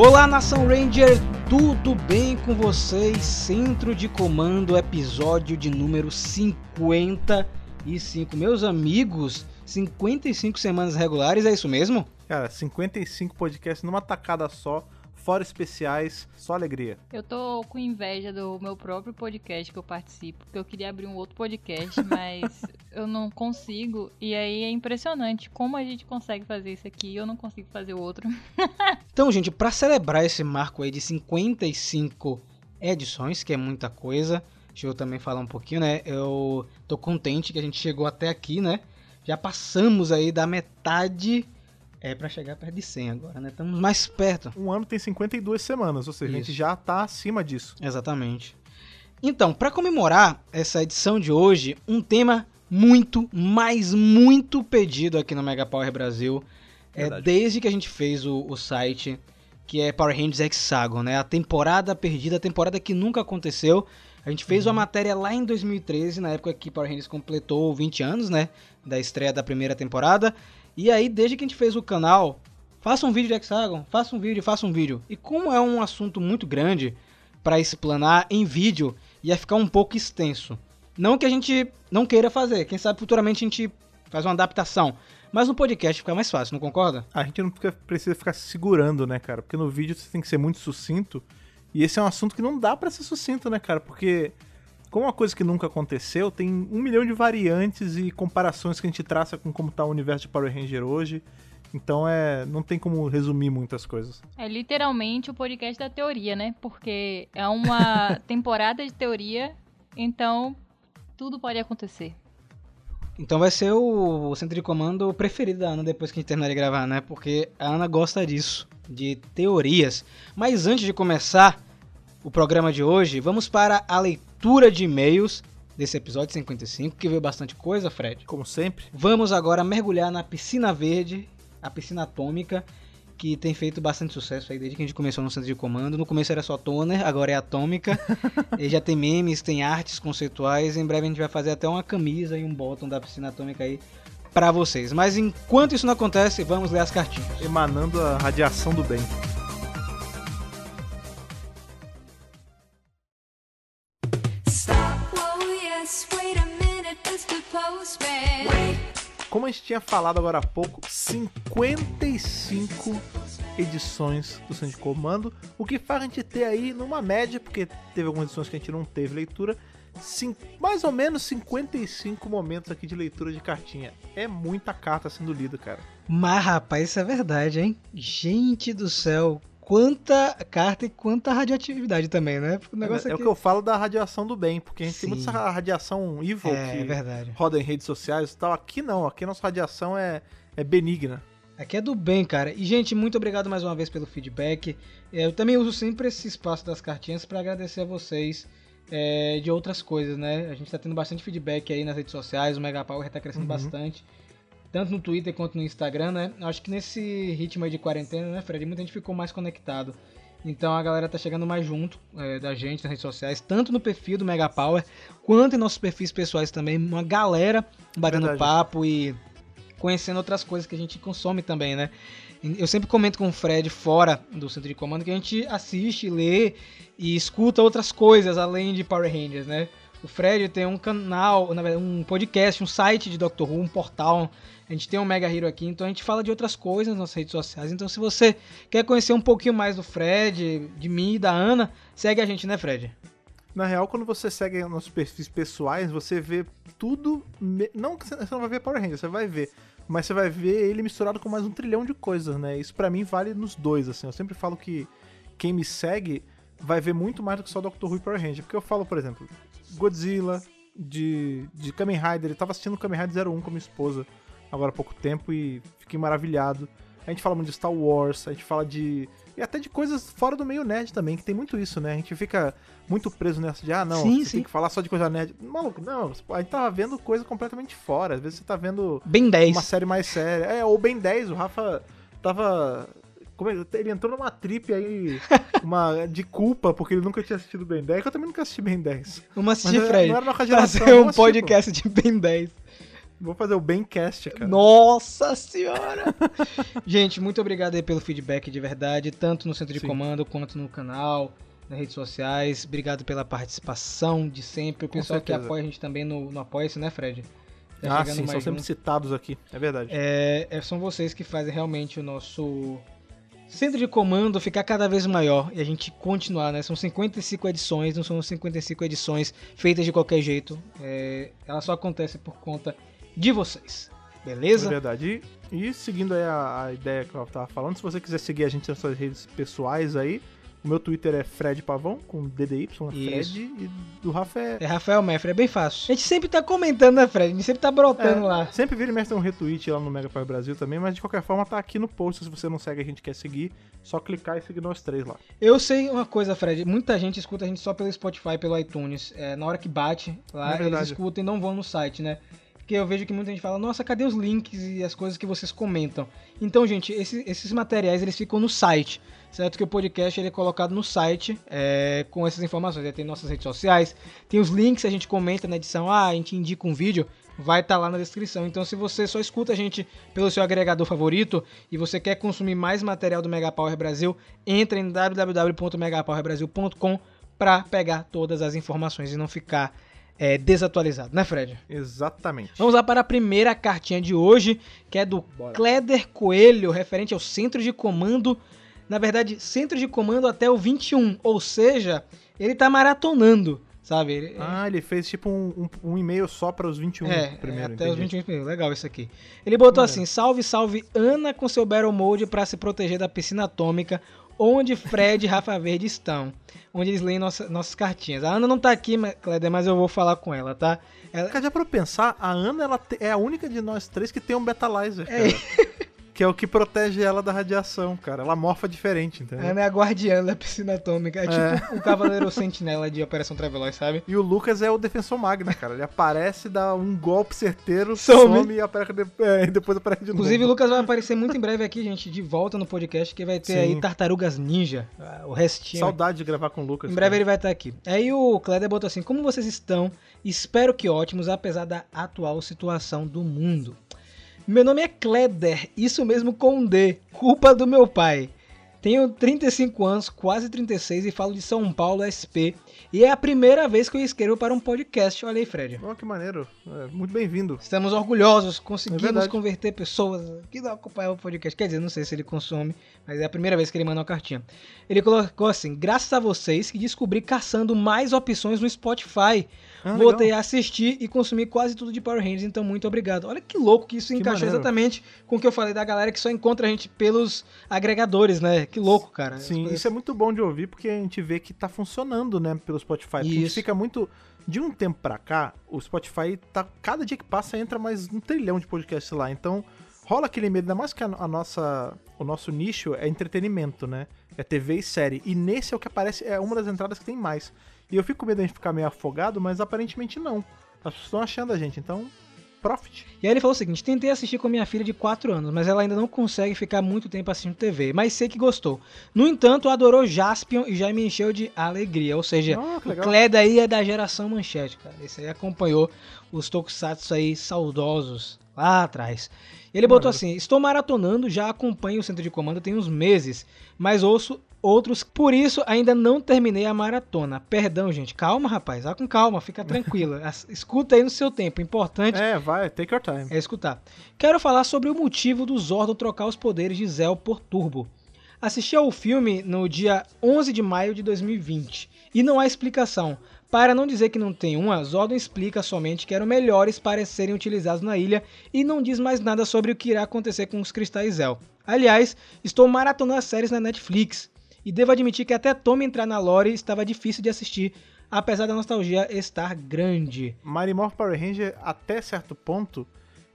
Olá, Nação Ranger, tudo bem com vocês? Centro de Comando, episódio de número 55. Meus amigos, 55 semanas regulares, é isso mesmo? Cara, 55 podcasts numa tacada só, fora especiais, só alegria. Eu tô com inveja do meu próprio podcast que eu participo, porque eu queria abrir um outro podcast, mas eu não consigo. E aí é impressionante como a gente consegue fazer isso aqui e eu não consigo fazer o outro. Então, gente, para celebrar esse marco aí de 55 edições, que é muita coisa, deixa eu também falar um pouquinho, né? Eu tô contente que a gente chegou até aqui, né? Já passamos aí da metade é para chegar perto de 100 agora, né? Estamos mais perto. Um ano tem 52 semanas, ou seja, a gente Isso. já tá acima disso. Exatamente. Então, para comemorar essa edição de hoje, um tema muito, mas muito pedido aqui no Mega Power Brasil, é desde que a gente fez o, o site, que é Power Rangers Hexagon, né? A temporada perdida, a temporada que nunca aconteceu. A gente fez uma matéria lá em 2013, na época que Power Rangers completou 20 anos, né? Da estreia da primeira temporada. E aí, desde que a gente fez o canal, faça um vídeo de Hexagon, faça um vídeo, faça um vídeo. E como é um assunto muito grande para explanar em vídeo, ia ficar um pouco extenso. Não que a gente não queira fazer, quem sabe futuramente a gente faz uma adaptação. Mas no podcast fica mais fácil, não concorda? A gente não precisa ficar se segurando, né, cara? Porque no vídeo você tem que ser muito sucinto. E esse é um assunto que não dá pra ser sucinto, né, cara? Porque, como uma coisa que nunca aconteceu, tem um milhão de variantes e comparações que a gente traça com como tá o universo de Power Ranger hoje. Então é. não tem como resumir muitas coisas. É literalmente o podcast da teoria, né? Porque é uma temporada de teoria, então tudo pode acontecer. Então vai ser o, o centro de comando preferido da Ana depois que a gente terminar de gravar, né? Porque a Ana gosta disso, de teorias. Mas antes de começar o programa de hoje, vamos para a leitura de e-mails desse episódio 55, que veio bastante coisa, Fred. Como sempre. Vamos agora mergulhar na piscina verde, a piscina atômica, que tem feito bastante sucesso aí desde que a gente começou no centro de comando. No começo era só toner, agora é atômica. e já tem memes, tem artes conceituais. Em breve a gente vai fazer até uma camisa e um bottom da piscina atômica aí pra vocês. Mas enquanto isso não acontece, vamos ler as cartinhas. Emanando a radiação do bem. Tinha falado agora há pouco, 55 edições do Centro de Comando, o que faz a gente ter aí numa média, porque teve algumas edições que a gente não teve leitura, mais ou menos 55 momentos aqui de leitura de cartinha. É muita carta sendo lida, cara. Mas rapaz, isso é verdade, hein? Gente do céu, quanta carta e quanta radioatividade também, né? O negócio é aqui... o que eu falo da radiação do bem, porque a gente tem Sim. muita essa radiação evil É, que é roda em redes sociais e tal. Aqui não, aqui a nossa radiação é, é benigna. Aqui é do bem, cara. E, gente, muito obrigado mais uma vez pelo feedback. É, Eu também uso sempre esse espaço das cartinhas para agradecer a vocês é, de outras coisas, né? A gente tá tendo bastante feedback aí nas redes sociais, o Mega Power tá crescendo Uhum. bastante. Tanto no Twitter quanto no Instagram, né? Acho que nesse ritmo aí de quarentena, né, Fred? Muita gente ficou mais conectado. Então a galera tá chegando mais junto é, da gente nas redes sociais, tanto no perfil do Mega Power, quanto em nossos perfis pessoais também. Uma galera batendo Verdade. papo e conhecendo outras coisas que a gente consome também, né? Eu sempre comento com o Fred fora do centro de comando que a gente assiste, lê e escuta outras coisas além de Power Rangers, né? O Fred tem um canal, na verdade, um podcast, um site de Doctor Who, um portal. A gente tem um Mega Hero aqui, então a gente fala de outras coisas nas nossas redes sociais. Então, se você quer conhecer um pouquinho mais do Fred, de mim e da Ana, segue a gente, né, Fred? Na real, quando você segue nossos perfis pessoais, você vê tudo. me- Não que você não vai ver Power Rangers, você vai ver. Mas você vai ver ele misturado com mais um trilhão de coisas, né? Isso pra mim vale nos dois, assim. Eu sempre falo que quem me segue vai ver muito mais do que só Doctor Who e Power Ranger. Porque eu falo, por exemplo, Godzilla, de, de Kamen Rider. Eu tava assistindo Kamen Rider 01 com minha esposa agora há pouco tempo e fiquei maravilhado. A gente fala muito de Star Wars, a gente fala de. E até de coisas fora do meio nerd também, que tem muito isso, né? A gente fica muito preso nessa de, ah, não, Sim, sim. tem que falar só de coisa nerd. Maluco, não, a gente tava vendo coisa completamente fora. Às vezes você tá vendo Bem 10. uma série mais séria. É, ou Ben 10, o Rafa tava. é- ele entrou numa trip aí uma, de culpa, porque ele nunca tinha assistido Ben 10, que eu também nunca assisti Ben 10. Vamos assistir, Fred. não era nossa geração, Fazer um podcast de Ben 10. Vou fazer o Bencast, cara. Nossa senhora! Gente, muito obrigado aí pelo feedback de verdade, tanto no centro de Sim. comando quanto no canal, nas redes sociais. Obrigado pela participação de sempre. O pessoal que apoia a gente também no, no Apoia-se, né, Fred? Tá Ah, sim, são sempre citados aqui. É verdade. É, é- são vocês que fazem realmente o nosso centro de comando ficar cada vez maior e a gente continuar, né? São 55 edições, não são 55 edições feitas de qualquer jeito. É, ela só acontece por conta de vocês. É Beleza? verdade. E, e seguindo aí a, a ideia que eu tava falando, se você quiser seguir a gente nas suas redes pessoais aí, o meu Twitter é Fred Pavão, com DDY, é Fred, Isso. e do Rafa é... É Rafael Meffre, é bem fácil. A gente sempre tá comentando, né, Fred? A gente sempre tá brotando É, lá. Sempre vira e mexe um retweet lá no Mega Power Brasil também, mas de qualquer forma tá aqui no post. Se você não segue a gente quer seguir, só clicar e seguir nós três lá. Eu sei uma coisa, Fred. Muita gente escuta a gente só pelo Spotify, pelo iTunes. É, na hora que bate lá, É eles escutam e não vão no site, né? Porque eu vejo que muita gente fala, nossa, cadê os links e as coisas que vocês comentam? Então, gente, esse- esses materiais eles ficam no site, certo? Que o podcast ele é colocado no site é, com essas informações. Aí tem nossas redes sociais, tem os links que a gente comenta na edição, ah, a gente indica um vídeo, vai estar lá na descrição. Então, se você só escuta a gente pelo seu agregador favorito e você quer consumir mais material do Mega Power Brasil, entre em www.megapowerbrasil.com para pegar todas as informações e não ficar é, desatualizado, né, Fred? Exatamente. Vamos lá para a primeira cartinha de hoje, que é do Kleder Coelho, referente ao centro de comando. Na verdade, centro de comando até o 21, ou seja, ele tá maratonando, sabe? Ele- Ah, ele fez tipo um, um, um e-mail só para os 21 é, primeiro, é, até os entendi. 21 primeiros. Legal isso aqui. Ele botou assim: salve, salve Ana com seu Battle Mode pra se proteger da piscina atômica, onde Fred e Rafa Verde estão. Onde eles leem nossa- nossas cartinhas. A Ana não tá aqui, Kleber, mas eu vou falar com ela, tá? Ela, Cara, já pra eu pensar, a Ana ela te- é a única de nós três que tem um Betalizer, É. que é o que protege ela da radiação, cara. Ela morfa diferente, entendeu? Ana é a guardiã da piscina atômica. É tipo o Cavaleiro Sentinela de Operação Traveloz, sabe? E o Lucas é o defensor magna, cara. Ele aparece, dá um golpe certeiro, Some. some, e aparece de... é, depois aparece de Inclusive, o novo. Lucas vai aparecer muito em breve aqui, gente, de volta no podcast, que vai ter Sim. aí Tartarugas Ninja, ah, o restinho. Saudade de gravar com o Lucas. Em breve cara. ele vai estar aqui. Aí o Kleder botou assim: Como vocês estão? Espero que ótimos, apesar da atual situação do mundo. Meu nome é Kleder, isso mesmo com um D, culpa do meu pai. Tenho 35 anos, quase 36 e falo de São Paulo SP. E é a primeira vez que eu escrevo para um podcast. Olha aí, Fred. Oh, que maneiro. É, muito bem-vindo. Estamos orgulhosos, É conseguimos verdade. converter pessoas que não acompanham o podcast. Quer dizer, não sei se ele consome, mas é a primeira vez que ele manda uma cartinha. Ele colocou assim: graças a vocês que descobri caçando mais opções no Spotify. Ah, Voltei legal. a assistir e consumir quase tudo de Power Rangers, então muito obrigado. Olha que louco que isso Que encaixou maneiro. exatamente com o que eu falei da galera que só encontra a gente pelos agregadores, né? Que louco, cara. Sim, coisas- isso é muito bom de ouvir porque a gente vê que tá funcionando, né, pelo Spotify. Porque a gente Isso. fica muito. De um tempo pra cá, o Spotify tá. Cada dia que passa entra mais um trilhão de podcasts lá. Então, rola aquele medo, ainda mais que a, a nossa. O nosso nicho é entretenimento, né? É TV e série. E nesse é o que aparece, é uma das entradas que tem mais. E eu fico com medo de gente ficar meio afogado, mas aparentemente não. As pessoas estão achando a gente, então. Profit. E aí ele falou o seguinte: tentei assistir com minha filha de 4 anos, mas ela ainda não consegue ficar muito tempo assistindo TV, mas sei que gostou. No entanto, adorou Jaspion e já me encheu de alegria. Ou seja, que o. Kled aí é da geração manchete, cara. Esse aí acompanhou os tokusatsu aí saudosos lá atrás. Ele botou assim: Estou maratonando, já acompanho o centro de comando tem uns meses, mas ouço outros, por isso ainda não terminei a maratona. Perdão, gente. Calma, rapaz. Vá com calma, fica tranquila. Escuta aí no seu tempo. Importante É, vai, take your time. é escutar. Quero falar sobre o motivo do Zordon trocar os poderes de Zell por Turbo. Assisti ao filme no dia 11 de maio de 2020 e não há explicação. Para não dizer que não tem uma, Zordon explica somente que eram melhores para serem utilizados na ilha e não diz mais nada sobre o que irá acontecer com os cristais Zell. Aliás, estou maratonando as séries na Netflix e devo admitir que até Tommy entrar na lore estava difícil de assistir, apesar da nostalgia estar grande. Mighty Morph Power Ranger, até certo ponto,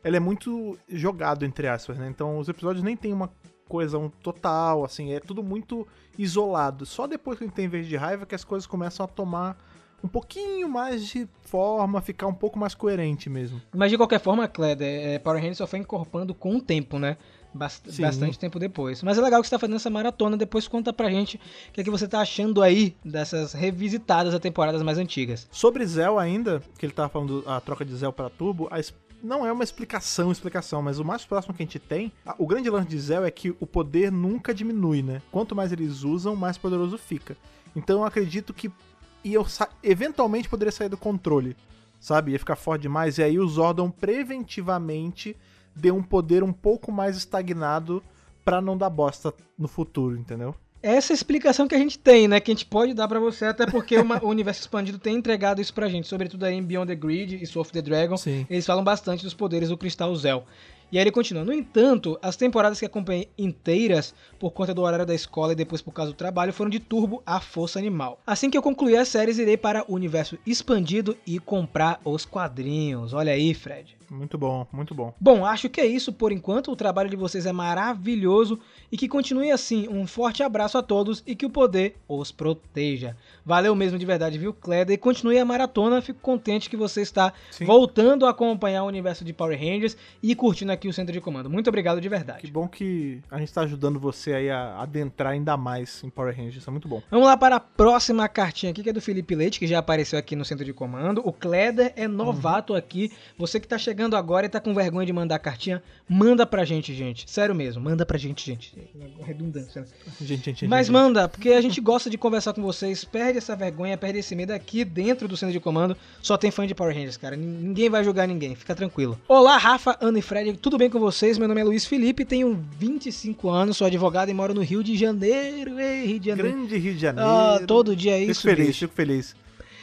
ele é muito jogado, entre aspas, né? Então os episódios nem tem uma coesão total, assim, é tudo muito isolado. Só depois que a gente tem vez de raiva que as coisas começam a tomar um pouquinho mais de forma, ficar um pouco mais coerente mesmo. Mas de qualquer forma, Kled, é, Power Rangers só foi incorporando com o tempo, né? Bast- Sim. Bastante tempo depois. Mas é legal que você tá fazendo essa maratona. Depois conta pra gente o que, é que você tá achando aí dessas revisitadas a temporadas mais antigas. Sobre Zell ainda, que ele tava falando a troca de Zell para Turbo, a não é uma explicação, explicação, mas o mais próximo que a gente tem, o grande lance de Zell é que o poder nunca diminui, né? Quanto mais eles usam, mais poderoso fica. Então eu acredito que ia, sa- eventualmente poderia sair do controle, sabe? Ia ficar forte demais, e aí o Zordon preventivamente deu um poder um pouco mais estagnado pra não dar bosta no futuro, entendeu? Essa é a explicação que a gente tem, né? Que a gente pode dar pra você, até porque uma- o universo expandido tem entregado isso pra gente, sobretudo aí em Beyond the Grid e Soul of the Dragon. Sim. Eles falam bastante dos poderes do Cristal Zell. E aí ele continua. No entanto, as temporadas que acompanhei inteiras, por conta do horário da escola e depois por causa do trabalho, foram de turbo à força animal. Assim que eu concluir as séries, irei para o universo expandido e comprar os quadrinhos. Olha aí, Fred. Muito bom, muito bom. Bom, acho que é isso por enquanto. O trabalho de vocês é maravilhoso e que continue assim. Um forte abraço a todos e que o poder os proteja. Valeu mesmo de verdade, viu, Cleda? E continue a maratona. Fico contente que você está Sim. voltando a acompanhar o universo de Power Rangers e curtindo aqui o centro de comando. Muito obrigado de Que verdade. bom que a gente tá ajudando você aí a adentrar ainda mais em Power Rangers, isso é muito bom. Vamos lá para a próxima cartinha aqui, que é do Felipe Leite, que já apareceu aqui no centro de comando. O Kleder é novato aqui. Você que tá chegando agora e tá com vergonha de mandar cartinha, manda pra gente, gente. Sério mesmo, manda pra gente, gente. Redundância, né? Gente, gente, Mas gente, manda, porque a gente gosta de conversar com vocês. Perde essa vergonha, perde esse medo aqui dentro do centro de comando. Só tem fã de Power Rangers, cara. Nin- Ninguém vai julgar ninguém, fica tranquilo. Olá, Rafa, Ana e Fred, tudo bem com vocês? Meu nome é Luiz Felipe, tenho 25 anos, sou advogado e moro no Rio de Janeiro. Ei, Rio de Janeiro. Grande Rio de Janeiro. Ah, todo dia é Fico isso, feliz, bicho. fico feliz.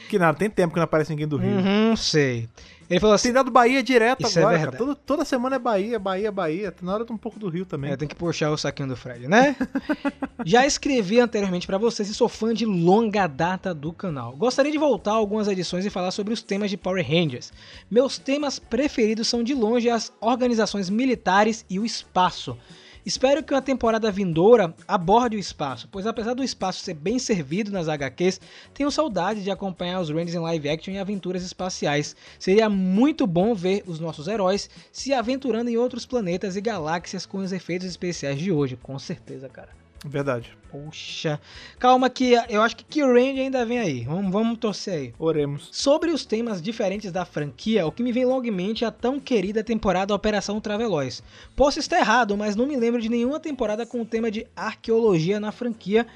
Que nada, tem tempo que não aparece ninguém do Rio. Uhum, sei. Ele falou assim. Tem dado Bahia direto Isso é agora, verdade. cara. Todo- toda semana é Bahia, Bahia, Bahia. Na hora de um pouco do Rio também. É, tem que puxar o saquinho do Fred, né? Já escrevi anteriormente pra vocês e sou fã de longa data do canal. Gostaria de voltar a algumas edições e falar sobre os temas de Power Rangers. Meus temas preferidos são de longe as organizações militares e o espaço. Espero que uma temporada vindoura aborde o espaço, pois apesar do espaço ser bem servido nas HQs, tenho saudade de acompanhar os Rangers em live action e aventuras espaciais. Seria muito bom ver os nossos heróis se aventurando em outros planetas e galáxias com os efeitos especiais de hoje, com certeza, cara. Verdade. Poxa, calma que eu acho que Kyurang ainda vem aí. Vamos, vamos torcer aí. Oremos. Sobre os temas diferentes da franquia, o que me vem logo em mente é a tão querida temporada Operação Traveloz. Posso estar errado, mas não me lembro de nenhuma temporada com o tema de arqueologia na franquia.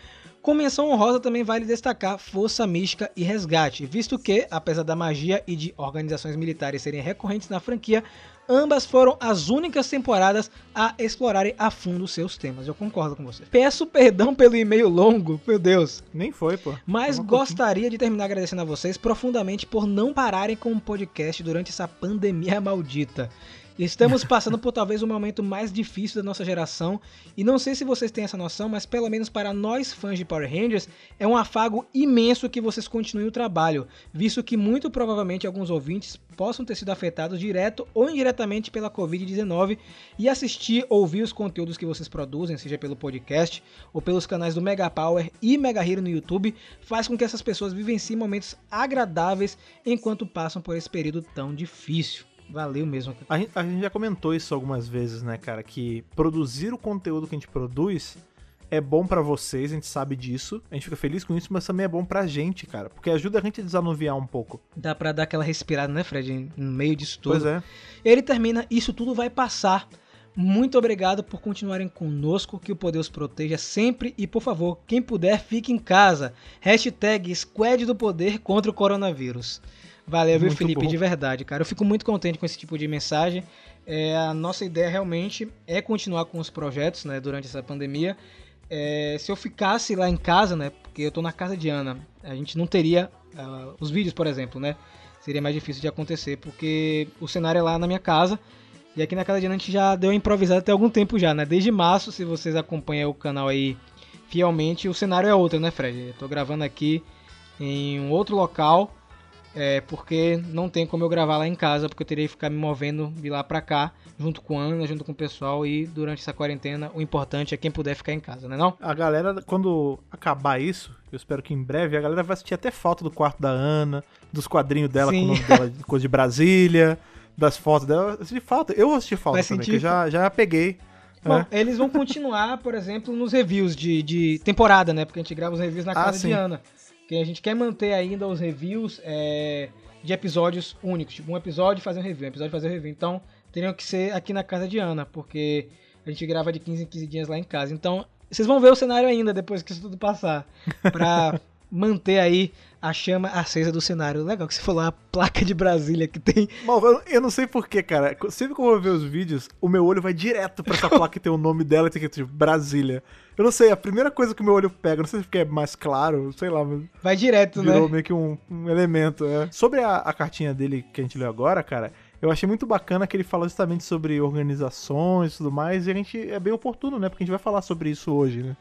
Com menção honrosa também vale destacar Força Mística e Resgate, visto que, apesar da magia e de organizações militares serem recorrentes na franquia, ambas foram as únicas temporadas a explorarem a fundo seus temas. Eu concordo com você. Peço perdão pelo e-mail longo, meu Deus. Nem foi, pô. Mas gostaria de terminar agradecendo a vocês profundamente por não pararem com o podcast durante essa pandemia maldita. Estamos passando por talvez o momento mais difícil da nossa geração, e não sei se vocês têm essa noção, mas pelo menos para nós fãs de Power Rangers, é um afago imenso que vocês continuem o trabalho, visto que muito provavelmente alguns ouvintes possam ter sido afetados direto ou indiretamente pela Covid-19 e assistir ou ouvir os conteúdos que vocês produzem, seja pelo podcast ou pelos canais do Mega Power e Mega Hero no YouTube, faz com que essas pessoas vivenciem momentos agradáveis enquanto passam por esse período tão difícil. Valeu mesmo. A gente, a gente já comentou isso algumas vezes, né, cara? Que produzir o conteúdo que a gente produz é bom pra vocês, a gente sabe disso. A gente fica feliz com isso, mas também é bom pra gente, cara. Porque ajuda a gente a desanuviar um pouco. Dá pra dar aquela respirada, né, Fred? No meio disso tudo. Pois é. Ele termina, isso tudo vai passar. Muito obrigado por continuarem conosco, que o poder os proteja sempre e, por favor, quem puder, fique em casa. Hashtag Squad do Poder contra o Coronavírus. Valeu, viu, Felipe, bom. de verdade, cara. Eu fico muito contente com esse tipo de mensagem. É, a nossa ideia realmente é continuar com os projetos, né, durante essa pandemia. É, se eu ficasse lá em casa, né, porque eu tô na casa de Ana, a gente não teria ah, os vídeos, por exemplo, né? Seria mais difícil de acontecer, porque o cenário é lá na minha casa. E aqui na casa de Ana a gente já deu improvisado até algum tempo já, né? Desde março, se vocês acompanham o canal aí fielmente, o cenário é outro, né, Fred? Eu tô gravando aqui em um outro local, é, porque não tem como eu gravar lá em casa, porque eu teria que ficar me movendo de lá pra cá, junto com a Ana, junto com o pessoal, e durante essa quarentena o importante é quem puder ficar em casa, né não? A galera, quando acabar isso, eu espero que em breve, a galera vai sentir até falta do quarto da Ana, dos quadrinhos dela Sim. com o nome dela, de coisa de Brasília, das fotos dela. Eu senti falta. Eu vou sentir falta Vai também, que eu já, já peguei. Bom, né? eles vão continuar, por exemplo, nos reviews de, de temporada, né? Porque a gente grava os reviews na Ah, casa sim. de Ana. Que a gente quer manter ainda os reviews é, de episódios únicos. Tipo, um episódio fazer um review, um episódio fazer um review. Então, teriam que ser aqui na casa de Ana, porque a gente grava de 15 em 15 dias lá em casa. Então, vocês vão ver o cenário ainda depois que isso tudo passar. Pra manter aí a chama acesa do cenário. Legal que você falou a placa de Brasília que tem. Mal, eu- não sei porquê, cara. Sempre que eu vou ver os vídeos, o meu olho vai direto pra essa placa que tem o nome dela e tem que tipo, Brasília. Eu não sei, a primeira coisa que o meu olho pega, não sei se é mais claro, sei lá, mas Vai direto, virou né? meio que um, um elemento. é. Sobre a, a cartinha dele que a gente leu agora, cara, eu achei muito bacana que ele falou justamente sobre organizações e tudo mais, e a gente é bem oportuno, né? Porque a gente vai falar sobre isso hoje, né?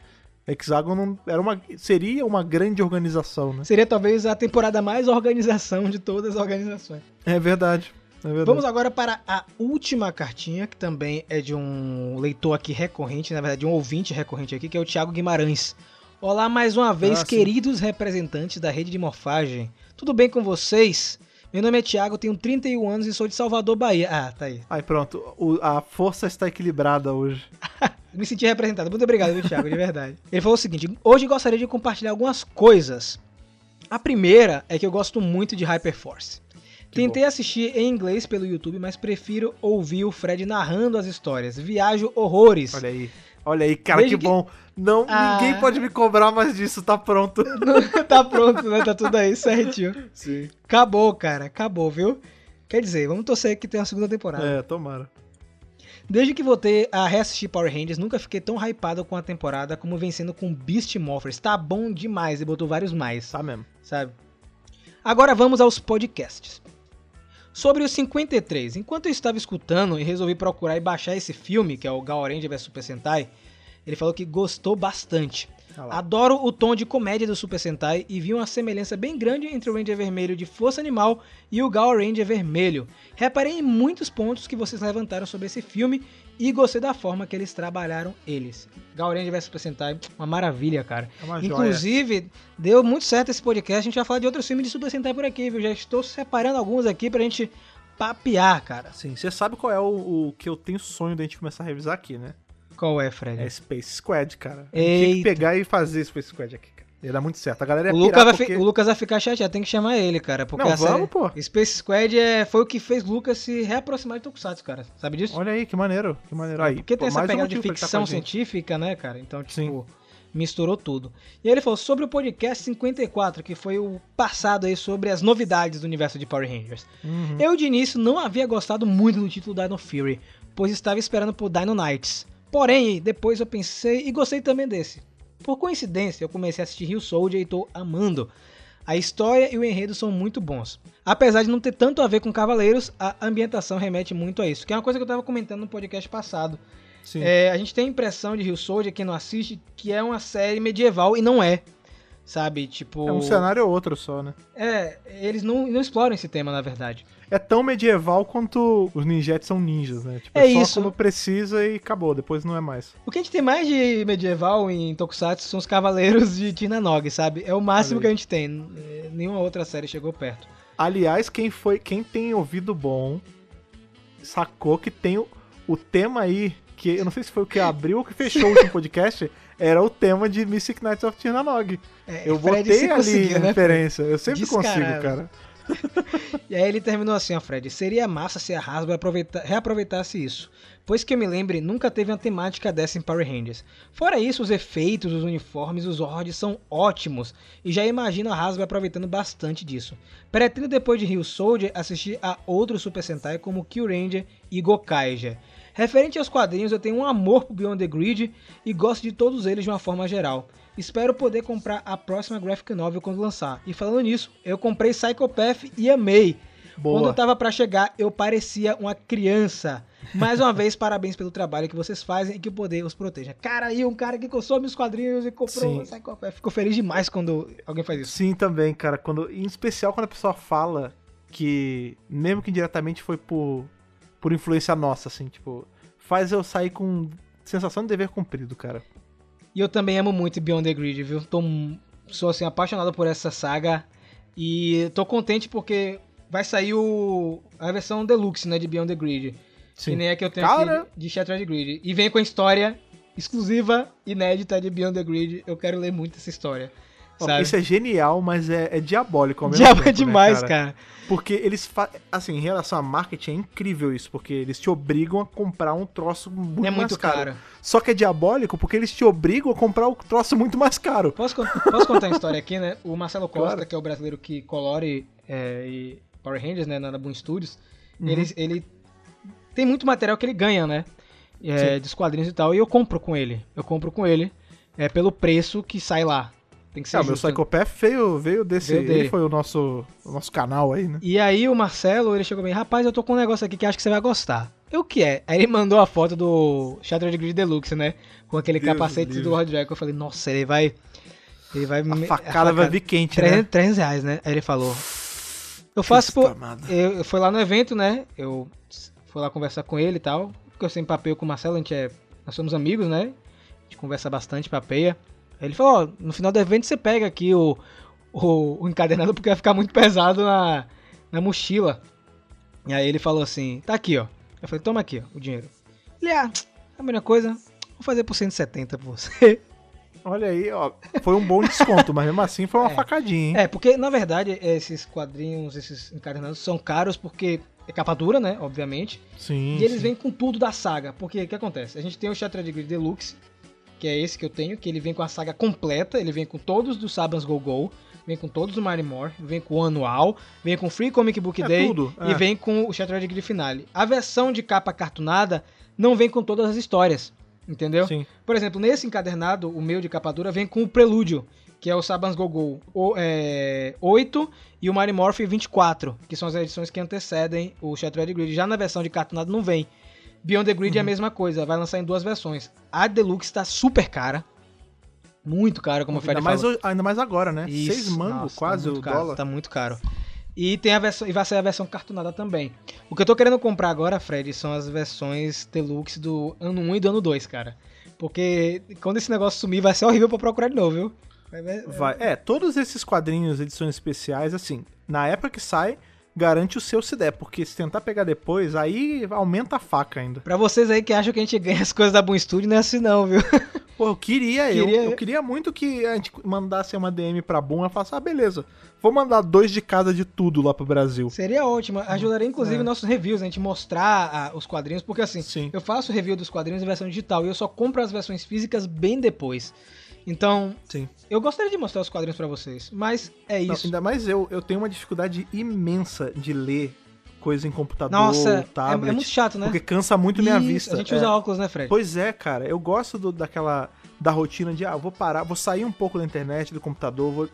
Hexagon não- era uma, seria uma grande organização, né? Seria talvez a temporada mais organização de todas as organizações. É verdade. É verdade. Vamos agora para a última cartinha, que também é de um leitor aqui recorrente, na verdade, de um ouvinte recorrente aqui, que é o Thiago Guimarães. Olá mais uma vez, Ah, queridos representantes da rede de morfagem. Tudo bem com vocês? Meu nome é Thiago, tenho 31 anos e sou de Salvador, Bahia. Ah, tá aí. Aí pronto, o- a força está equilibrada hoje. Me senti representado. Muito obrigado, viu, Thiago, de verdade. Ele falou o seguinte: hoje gostaria de compartilhar algumas coisas. A primeira é que eu gosto muito de Hyperforce. Que Tentei assistir em inglês pelo YouTube, mas prefiro ouvir o Fred narrando as histórias. Viajo horrores. Olha aí. Olha aí, cara, Desde que, que- bom. Não, Ah. ninguém pode me cobrar mais disso, tá pronto. tá pronto, né? Tá tudo aí certinho. Sim. Acabou, cara. Acabou, viu? Quer dizer, vamos torcer que tenha uma segunda temporada. É, tomara. Desde que voltei a reassistir Power Rangers, nunca fiquei tão hypado com a temporada como vencendo com Beast Morphers. Tá bom demais e botou vários mais. Tá mesmo. sabe? Agora vamos aos podcasts. Sobre o 53, enquanto eu estava escutando e resolvi procurar e baixar esse filme, que é o Gal Ranger vs Super Sentai, ele falou que gostou bastante. Lá. Adoro o tom de comédia do Super Sentai e vi uma semelhança bem grande entre o Ranger Vermelho de Força Animal e o Gal Ranger Vermelho. Reparei em muitos pontos que vocês levantaram sobre esse filme e gostei da forma que eles trabalharam eles. Gal Ranger vs Super Sentai, uma maravilha, cara. É uma joia. Inclusive, deu muito certo esse podcast. A gente vai falar de outros filmes de Super Sentai por aqui, viu? Já estou separando alguns aqui pra gente papear, cara. Sim, você sabe qual é o, o que eu tenho sonho da gente começar a revisar aqui, né? Qual é, Fred? É Space Squad, cara. A gente tinha que Eita. pegar e fazer Space Squad aqui, cara. Ia dar muito certo. A galera ia o, Lucas vai porque... o Lucas vai ficar chateado, tem que chamar ele, cara. Porque Não, vamos, pô. Space Squad é, foi o que fez Lucas se reaproximar de Tokusatsu, cara. Sabe disso? Olha aí, que maneiro. Que maneiro. Aí, Porque tem pô, essa mais um pegada de tá ficção científica, né, cara? Então, tipo, Sim. misturou tudo. E aí ele falou sobre o podcast 54, que foi o passado aí sobre as novidades do universo de Power Rangers. Uhum. Eu de início não havia gostado muito do título Dino Fury, pois estava esperando por Dino Knights. Porém, depois eu pensei e gostei também desse. Por coincidência, eu comecei a assistir Rio Soldier e tô amando. A história e o enredo são muito bons. Apesar de não ter tanto a ver com Cavaleiros, a ambientação remete muito a isso. Que é uma coisa que eu tava comentando no podcast passado. É, a gente tem a impressão de Rio Soldier, quem não assiste, que é uma série medieval e não é. Sabe? Tipo. É um cenário ou outro só, né? É, eles não, não exploram esse tema, na verdade. É tão medieval quanto os ninjetes são ninjas, né? Tipo, É é, só isso. quando precisa e acabou. Depois não é mais. O que a gente tem mais de medieval em Tokusatsu são os Cavaleiros de Tinanog, sabe? É o máximo que a gente tem. É, Nenhuma outra série chegou perto. Aliás, quem foi, quem tem ouvido bom, sacou que tem o, o tema aí, que eu não sei se foi o que abriu ou que fechou o último podcast, era o tema de Mystic Knights of Tirnanog. É, Eu Fred botei ali conseguiu, a né, referência. Eu sempre Descarado. consigo, cara. E aí ele terminou assim, ó, Fred. Seria massa se a Hasbro aproveita- reaproveitasse isso. Pois que eu me lembre, nunca teve uma temática dessa em Power Rangers. Fora isso, os efeitos, os uniformes, os Zords são ótimos. E já imagino a Hasbro aproveitando bastante disso. Pretendo depois de Rio Soldier assistir a outros Super Sentai como Kill Ranger e Gokaiger. Referente aos quadrinhos, eu tenho um amor por Beyond the Grid e gosto de todos eles de uma forma geral. Espero poder comprar a próxima graphic novel quando lançar. E falando nisso, eu comprei Psychopath e amei. Boa. Quando eu tava pra chegar, eu parecia uma criança. Mais uma vez, parabéns pelo trabalho que vocês fazem e que o poder os proteja. Cara, aí um cara que consome os quadrinhos e comprou Sim. Psychopath. Fico feliz demais quando alguém faz isso. Sim, também, cara. Quando, em especial quando a pessoa fala que, mesmo que indiretamente foi por, por influência nossa, assim, tipo, faz eu sair com sensação de dever cumprido, cara. E eu também amo muito Beyond the Grid, viu? Tô, sou assim, apaixonado por essa saga. E tô contente porque vai sair o, a versão deluxe, né, de Beyond the Grid. Que nem a que eu tenho Cara! aqui de Shattered Grid. E vem com a história exclusiva, inédita de Beyond the Grid. Eu quero ler muito essa história. Sabe? Isso é genial, mas é, é diabólico ao mesmo Diabo tempo, é né, demais, cara. Porque eles assim, em relação a marketing é incrível isso, porque eles te obrigam a comprar um troço muito é mais muito caro. caro. Só que é diabólico porque eles te obrigam a comprar o troço muito mais caro. Posso, posso contar uma história aqui, né? O Marcelo Costa, Claro. que é o brasileiro que colore é, e Power Rangers, né, na Boom Studios, Uhum. ele, ele tem muito material que ele ganha, né? É, dos quadrinhos e tal, e eu compro com ele. Eu compro com ele é, pelo preço que sai lá. Tem que ser Ah, o meu justo. Psychopath veio, veio desse. Veio ele foi o nosso, o nosso canal aí, né? E aí o Marcelo, ele chegou bem, rapaz, eu tô com um negócio aqui que acho que você vai gostar. Eu o que é? Aí ele mandou a foto do Shattered Grid Deluxe, né? Com aquele Deus capacete livre. do Lord Dragon. Eu falei, nossa, ele vai... Ele vai... A me- facada vai vir quente, 300, né? 300 reais, né? Aí ele falou... Eu faço por... amado. Eu, eu fui lá no evento, né? Eu fui lá conversar com ele e tal. Porque eu sempre papeio com o Marcelo, a gente é... Nós somos amigos, né? A gente conversa bastante, papeia. Aí ele falou, ó, no final do evento você pega aqui o, o, o encadernado porque vai ficar muito pesado na, na mochila. E aí ele falou assim, tá aqui, ó. Eu falei, toma aqui, ó, o dinheiro. Ele, ah, a melhor coisa, vou fazer por 170 pra você. Olha aí, ó. Foi um bom desconto, mas mesmo assim foi uma É. facadinha, hein? É, porque na verdade esses quadrinhos, esses encadernados são caros porque é capa dura, né, obviamente. Sim. E eles sim. vêm com tudo da saga. Porque o que acontece? A gente tem o Shattered Grid Deluxe, que é esse que eu tenho, que ele vem com a saga completa, ele vem com todos dos Sabans Go Go, vem com todos do Mighty More, vem com o anual, vem com Free Comic Book É Day tudo, e é. vem com o Shattered Grid Finale. A versão de capa cartunada não vem com todas as histórias, entendeu? Sim. Por exemplo, nesse encadernado, o meu de capa dura vem com o Prelúdio, que é o Sabans Go Go o, é, 8 e o Mighty Morphin 24, que são as edições que antecedem o Shattered Grid. Já na versão de cartunado não vem. Beyond the Grid é a mesma coisa, vai lançar em duas versões. A Deluxe tá super cara. Muito cara, como o Ainda Fred mais, falou. ainda mais agora, né? Isso, Seis mangos nossa, quase tá o caro, dólar. Tá muito caro. E tem a versão e vai sair a versão cartunada também. O que eu tô querendo comprar agora, Fred, são as versões deluxe do ano 1 e do ano 2, cara. Porque quando esse negócio sumir vai ser horrível pra procurar de novo, viu? Vai. É, todos esses quadrinhos, edições especiais, assim, na época que sai, garante o seu se der, porque se tentar pegar depois, aí aumenta a faca ainda. Pra vocês aí que acham que a gente ganha as coisas da Boom Studio, não é assim não, viu? Pô, eu queria, Queria- Eu, eu queria muito que a gente mandasse uma DM pra Boom e falasse, ah, beleza, vou mandar dois de cada de tudo lá pro Brasil. Seria ótimo. Ajudaria inclusive É. nossos reviews, a gente mostrar ah, os quadrinhos, porque assim, Sim. eu faço review dos quadrinhos em versão digital e eu só compro as versões físicas bem depois. Então, Sim. eu gostaria de mostrar os quadrinhos pra vocês, mas é Não, isso. ainda mais eu, eu tenho uma dificuldade imensa de ler coisa em computador, Nossa, é, tablet, é muito chato, né? porque cansa muito minha vista. A gente É. usa óculos, né, Fred? Pois é, cara, eu gosto do- daquela da rotina de ah, vou parar, vou sair um pouco da internet, do computador, vou...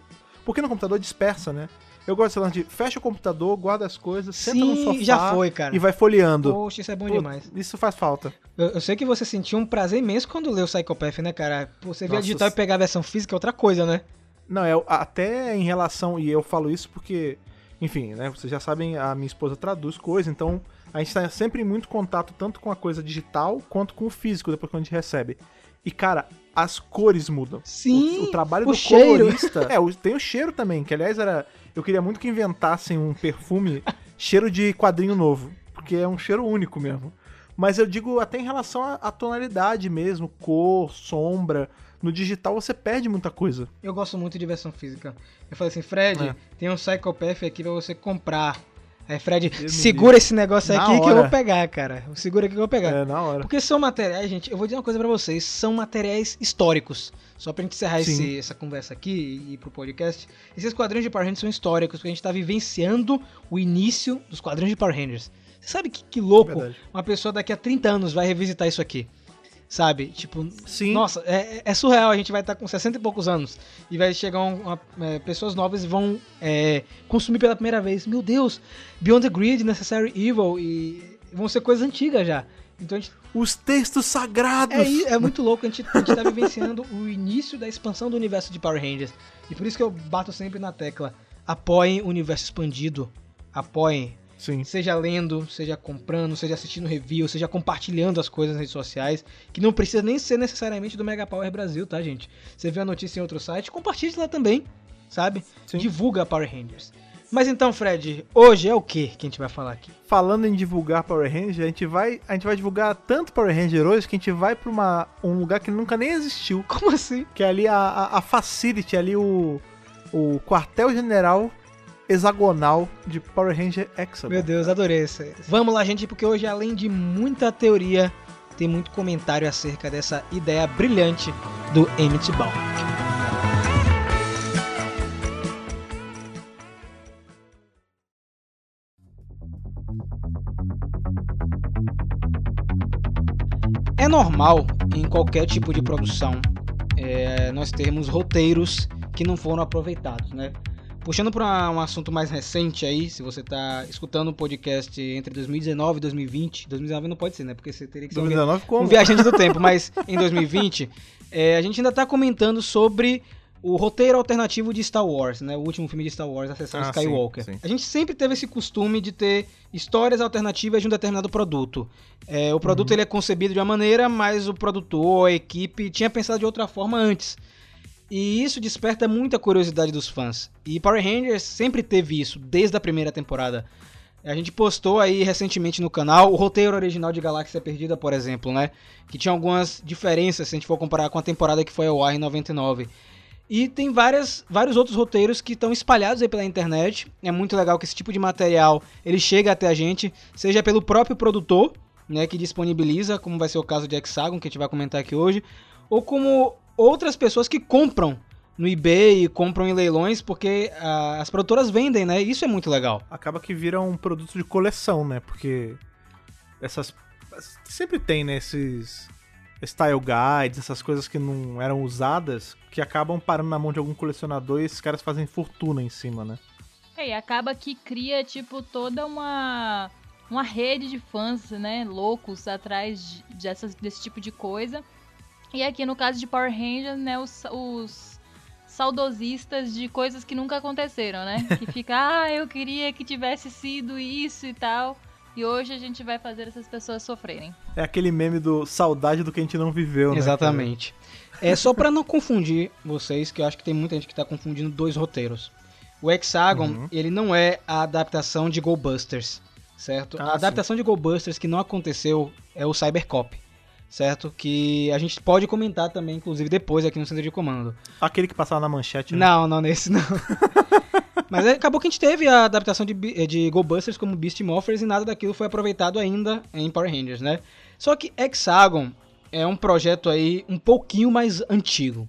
porque no computador dispersa, né? Eu gosto desse lance de fecha o computador, guarda as coisas, senta no Sim, sofá já foi, cara. e vai folheando. Poxa, isso é bom Pô, demais. Isso faz falta. Eu, eu sei que você sentiu um prazer imenso quando leu Psychopath, né, cara? Você via Nossa, digital e pegar a versão física é outra coisa, né? Não, é até em relação, e eu falo isso porque, enfim, né, vocês já sabem, a minha esposa traduz coisa, então a gente tá sempre em muito contato tanto com a coisa digital quanto com o físico depois que a gente recebe. E, cara, as cores mudam. Sim, O, o trabalho o do cheiro. colorista. É, o- tem o cheiro também, que aliás era. Eu queria muito que inventassem um perfume cheiro de quadrinho novo. Porque é um cheiro único mesmo. Mas eu digo até em relação à, tonalidade mesmo, cor, sombra. No digital você perde muita coisa. Eu gosto muito de versão física. Eu falei assim, Fred, É. tem um Psychopath aqui pra você comprar. Aí, Fred, Deus me segura esse negócio Na aqui que eu hora. vou pegar, cara. Segura aqui que eu vou pegar. É, na hora. Porque são materiais, gente, eu vou dizer uma coisa pra vocês, são materiais históricos. Só pra gente encerrar esse- essa conversa aqui e ir pro podcast. Esses quadrinhos de Power Rangers são históricos, porque a gente tá vivenciando o início dos quadrinhos de Power Rangers. Você sabe que, que louco Verdade. uma pessoa daqui a 30 anos vai revisitar isso aqui? Sabe? Tipo, Sim. nossa, é, é surreal. A gente vai estar com 60 e poucos anos e vai chegar um- uma- é, pessoas novas e vão é, consumir pela primeira vez. Meu Deus, Beyond the Grid, Necessary Evil e vão ser coisas antigas já. Então gente Os textos sagrados! é, é muito louco, a gente, a gente tá vivenciando o início da expansão do universo de Power Rangers. E por isso que eu bato sempre na tecla. Apoiem o universo expandido. Apoiem. Sim. Seja lendo, seja comprando, seja assistindo review, seja compartilhando as coisas nas redes sociais. Que não precisa nem ser necessariamente do Mega Power Brasil, tá, gente? Você vê a notícia em outro site, compartilhe lá também, sabe? Sim. Divulga Power Rangers. Mas então, Fred, hoje é o que que a gente vai falar aqui? Falando em divulgar Power Ranger, a gente vai, a gente vai divulgar tanto Power Ranger hoje que a gente vai pra uma, um lugar que nunca nem existiu. Como assim? Que é ali a, a, a Facility, ali o, o quartel-general hexagonal de Power Ranger Hexagon. Meu Deus, adorei isso. Vamos lá, gente, porque hoje, além de muita teoria, tem muito comentário acerca dessa ideia brilhante do Emmett Baum. É normal em qualquer tipo de produção é, nós termos roteiros que não foram aproveitados, né? Puxando para um assunto mais recente aí, se você tá escutando um podcast entre 2019 e 2020, 2019 não pode ser, né? Porque você teria que ser um 2019 um como? viajante do tempo, mas em 2020, é, a gente ainda tá comentando sobre o roteiro alternativo de Star Wars, né? O último filme de Star Wars, a sessão Ah, Skywalker. sim, sim. A gente sempre teve esse costume de ter histórias alternativas de um determinado produto. É, o produto Uhum. ele é concebido de uma maneira, mas o produtor, a equipe, tinha pensado de outra forma antes. E isso desperta muita curiosidade dos fãs. E Power Rangers sempre teve isso, desde a primeira temporada. A gente postou aí recentemente no canal o roteiro original de Galáxia Perdida, por exemplo, né? Que tinha algumas diferenças se a gente for comparar com a temporada que foi ao ar em 99. E tem várias, vários outros roteiros que estão espalhados aí pela internet. É muito legal que esse tipo de material ele chega até a gente, seja pelo próprio produtor, né, que disponibiliza, como vai ser o caso de Hexagon, que a gente vai comentar aqui hoje, ou como outras pessoas que compram no eBay, compram em leilões, porque ah, as produtoras vendem, né? Isso é muito legal. Acaba que vira um produto de coleção, né? Porque essas. Sempre tem, né? Esses style guides, essas coisas que não eram usadas, que acabam parando na mão de algum colecionador e esses caras fazem fortuna em cima, né? É, e acaba que cria, tipo, toda uma, uma rede de fãs, né, loucos atrás de- dessas, desse tipo de coisa. E aqui no caso de Power Rangers, né, os, os saudosistas de coisas que nunca aconteceram, né? Que fica, ah, eu queria que tivesse sido isso e tal. E hoje a gente vai fazer essas pessoas sofrerem. É aquele meme do saudade do que a gente não viveu, né? Exatamente. É só pra não confundir vocês, que eu acho que tem muita gente que tá confundindo dois roteiros. O Hexagon, Uhum. ele não é a adaptação de Go Busters, certo? Ah, a adaptação de Go Busters que não aconteceu é o Cybercop, certo? Que a gente pode comentar também, inclusive depois aqui no centro de comando. Aquele que passava na manchete, né? Não, não nesse não. Mas acabou que a gente teve a adaptação de, de Go Busters como Beast Morphers e nada daquilo foi aproveitado ainda em Power Rangers, né? Só que Hexagon é um projeto aí um pouquinho mais antigo.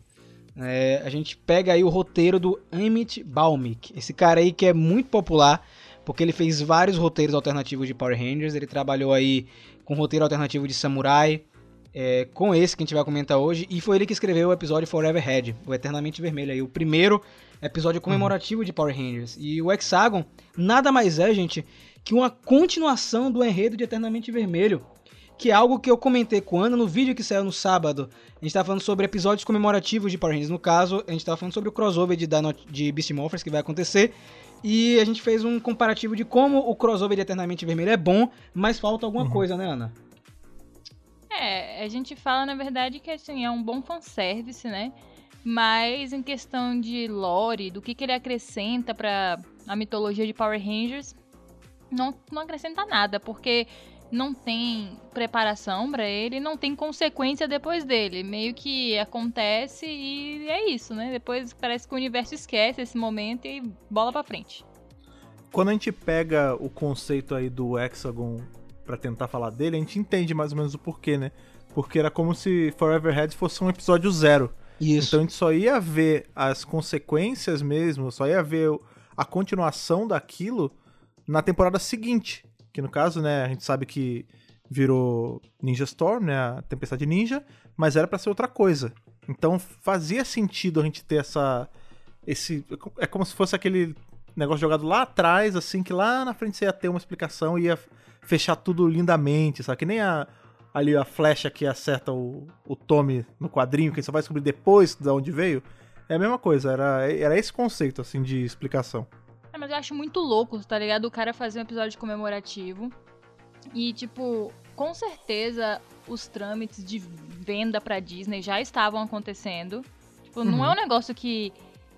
É, a gente pega aí o roteiro do Emmett Baumick, esse cara aí que é muito popular, porque ele fez vários roteiros alternativos de Power Rangers, ele trabalhou aí com roteiro alternativo de Samurai, é, com esse que a gente vai comentar hoje, e foi ele que escreveu o episódio Forever Red, o Eternamente Vermelho aí, o primeiro episódio comemorativo de Power Rangers. E o Hexagon nada mais é, gente, que uma continuação do enredo de Eternamente Vermelho, que é algo que eu comentei com a Ana no vídeo que saiu no sábado. A gente tava falando sobre episódios comemorativos de Power Rangers. No caso, a gente tava falando sobre o crossover de, Dino, de Beast Morphers que vai acontecer. E a gente fez um comparativo de como o crossover de Eternamente Vermelho é bom, mas falta alguma coisa, né, Ana? É, a gente fala, na verdade, que assim, é um bom fanservice, né? Mas em questão de lore, do que, que ele acrescenta pra a mitologia de Power Rangers, não, não acrescenta nada, porque não tem preparação pra ele, não tem consequência depois dele. Meio que acontece e é isso, né? Depois parece que o universo esquece esse momento e bola pra frente. Quando a gente pega o conceito aí do Hexagon pra tentar falar dele, a gente entende mais ou menos o porquê, né? Porque era como se Forever Head fosse um episódio zero. Isso. Então a gente só ia ver as consequências mesmo, só ia ver a continuação daquilo na temporada seguinte. Que no caso, né, a gente sabe que virou Ninja Storm, né, a Tempestade Ninja, mas era pra ser outra coisa. Então fazia sentido a gente ter essa esse é como se fosse aquele negócio jogado lá atrás, assim, que lá na frente você ia ter uma explicação e ia fechar tudo lindamente, sabe? Que nem a ali a flecha que acerta o, o Tommy no quadrinho, que ele só vai descobrir depois de onde veio. É a mesma coisa, era, era esse conceito, assim, de explicação. É, mas eu acho muito louco, tá ligado? O cara fazer um episódio comemorativo. E, tipo, com certeza os trâmites de venda pra Disney já estavam acontecendo. Tipo, não Uhum. é um negócio que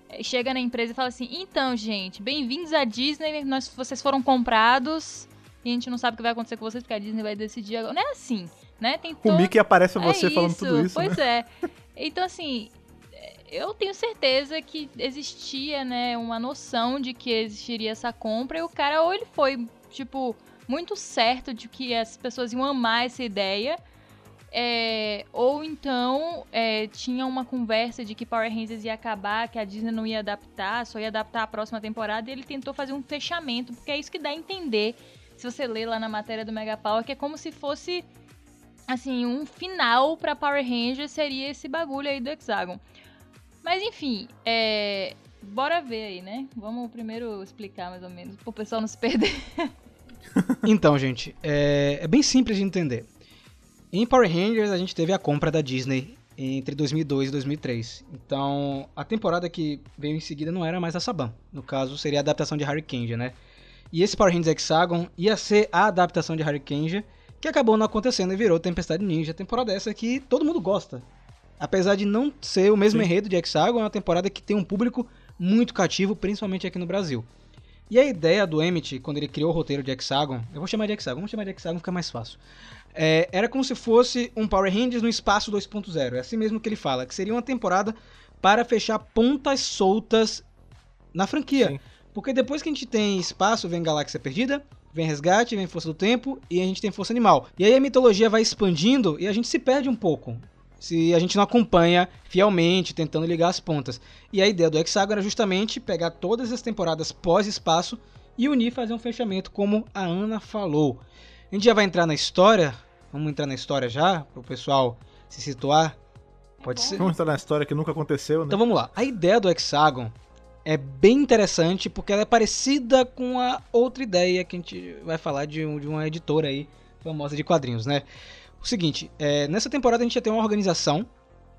eh, chega na empresa e fala assim: então, gente, bem-vindos à Disney, nós, vocês foram comprados e a gente não sabe o que vai acontecer com vocês porque a Disney vai decidir agora. Não é assim, né? Tem O todo... Mickey aparece pra você é falando tudo isso, né? Pois é. Então, assim, eu tenho certeza que existia, né, uma noção de que existiria essa compra e o cara ou ele foi, tipo, muito certo de que as pessoas iam amar essa ideia, é, ou então é, tinha uma conversa de que Power Rangers ia acabar, que a Disney não ia adaptar, só ia adaptar a próxima temporada, e ele tentou fazer um fechamento, porque é isso que dá a entender, se você ler lá na matéria do Mega Power, que é como se fosse, assim, um final pra Power Rangers seria esse bagulho aí do Hexagon. Mas enfim, é, bora ver aí, né? Vamos primeiro explicar mais ou menos, pro pessoal não se perder. Então, gente, é, é bem simples de entender. Em Power Rangers, a gente teve a compra da Disney entre 2002 e 2003. Então, a temporada que veio em seguida não era mais a Saban. No caso, seria a adaptação de Hurricane, né? E esse Power Rangers Hexagon ia ser a adaptação de Hurricane, que acabou não acontecendo e virou Tempestade Ninja. Temporada essa que todo mundo gosta. Apesar de não ser o mesmo Sim. enredo de Hexagon, é uma temporada que tem um público muito cativo, principalmente aqui no Brasil. E a ideia do Emmett, quando ele criou o roteiro de Hexagon, eu vou chamar de Hexagon, vamos chamar de Hexagon, fica mais fácil. É, era como se fosse um Power Rangers no espaço 2.0. É assim mesmo que ele fala, que seria uma temporada para fechar pontas soltas na franquia. Sim. Porque depois que a gente tem espaço, vem Galáxia Perdida, vem Resgate, vem Força do Tempo e a gente tem Força Animal. E aí a mitologia vai expandindo e a gente se perde um pouco. Se a gente não acompanha fielmente, tentando ligar as pontas. E a ideia do Hexagon era justamente pegar todas as temporadas pós-espaço e unir e fazer um fechamento, como a Ana falou. A gente já vai entrar na história. Vamos entrar na história já, para o pessoal se situar. Pode ser? Vamos entrar na história que nunca aconteceu, né? Então vamos lá. A ideia do Hexagon é bem interessante porque ela é parecida com a outra ideia que a gente vai falar de, um- de uma editora aí famosa de quadrinhos, né? O seguinte, é, nessa temporada a gente ia ter uma organização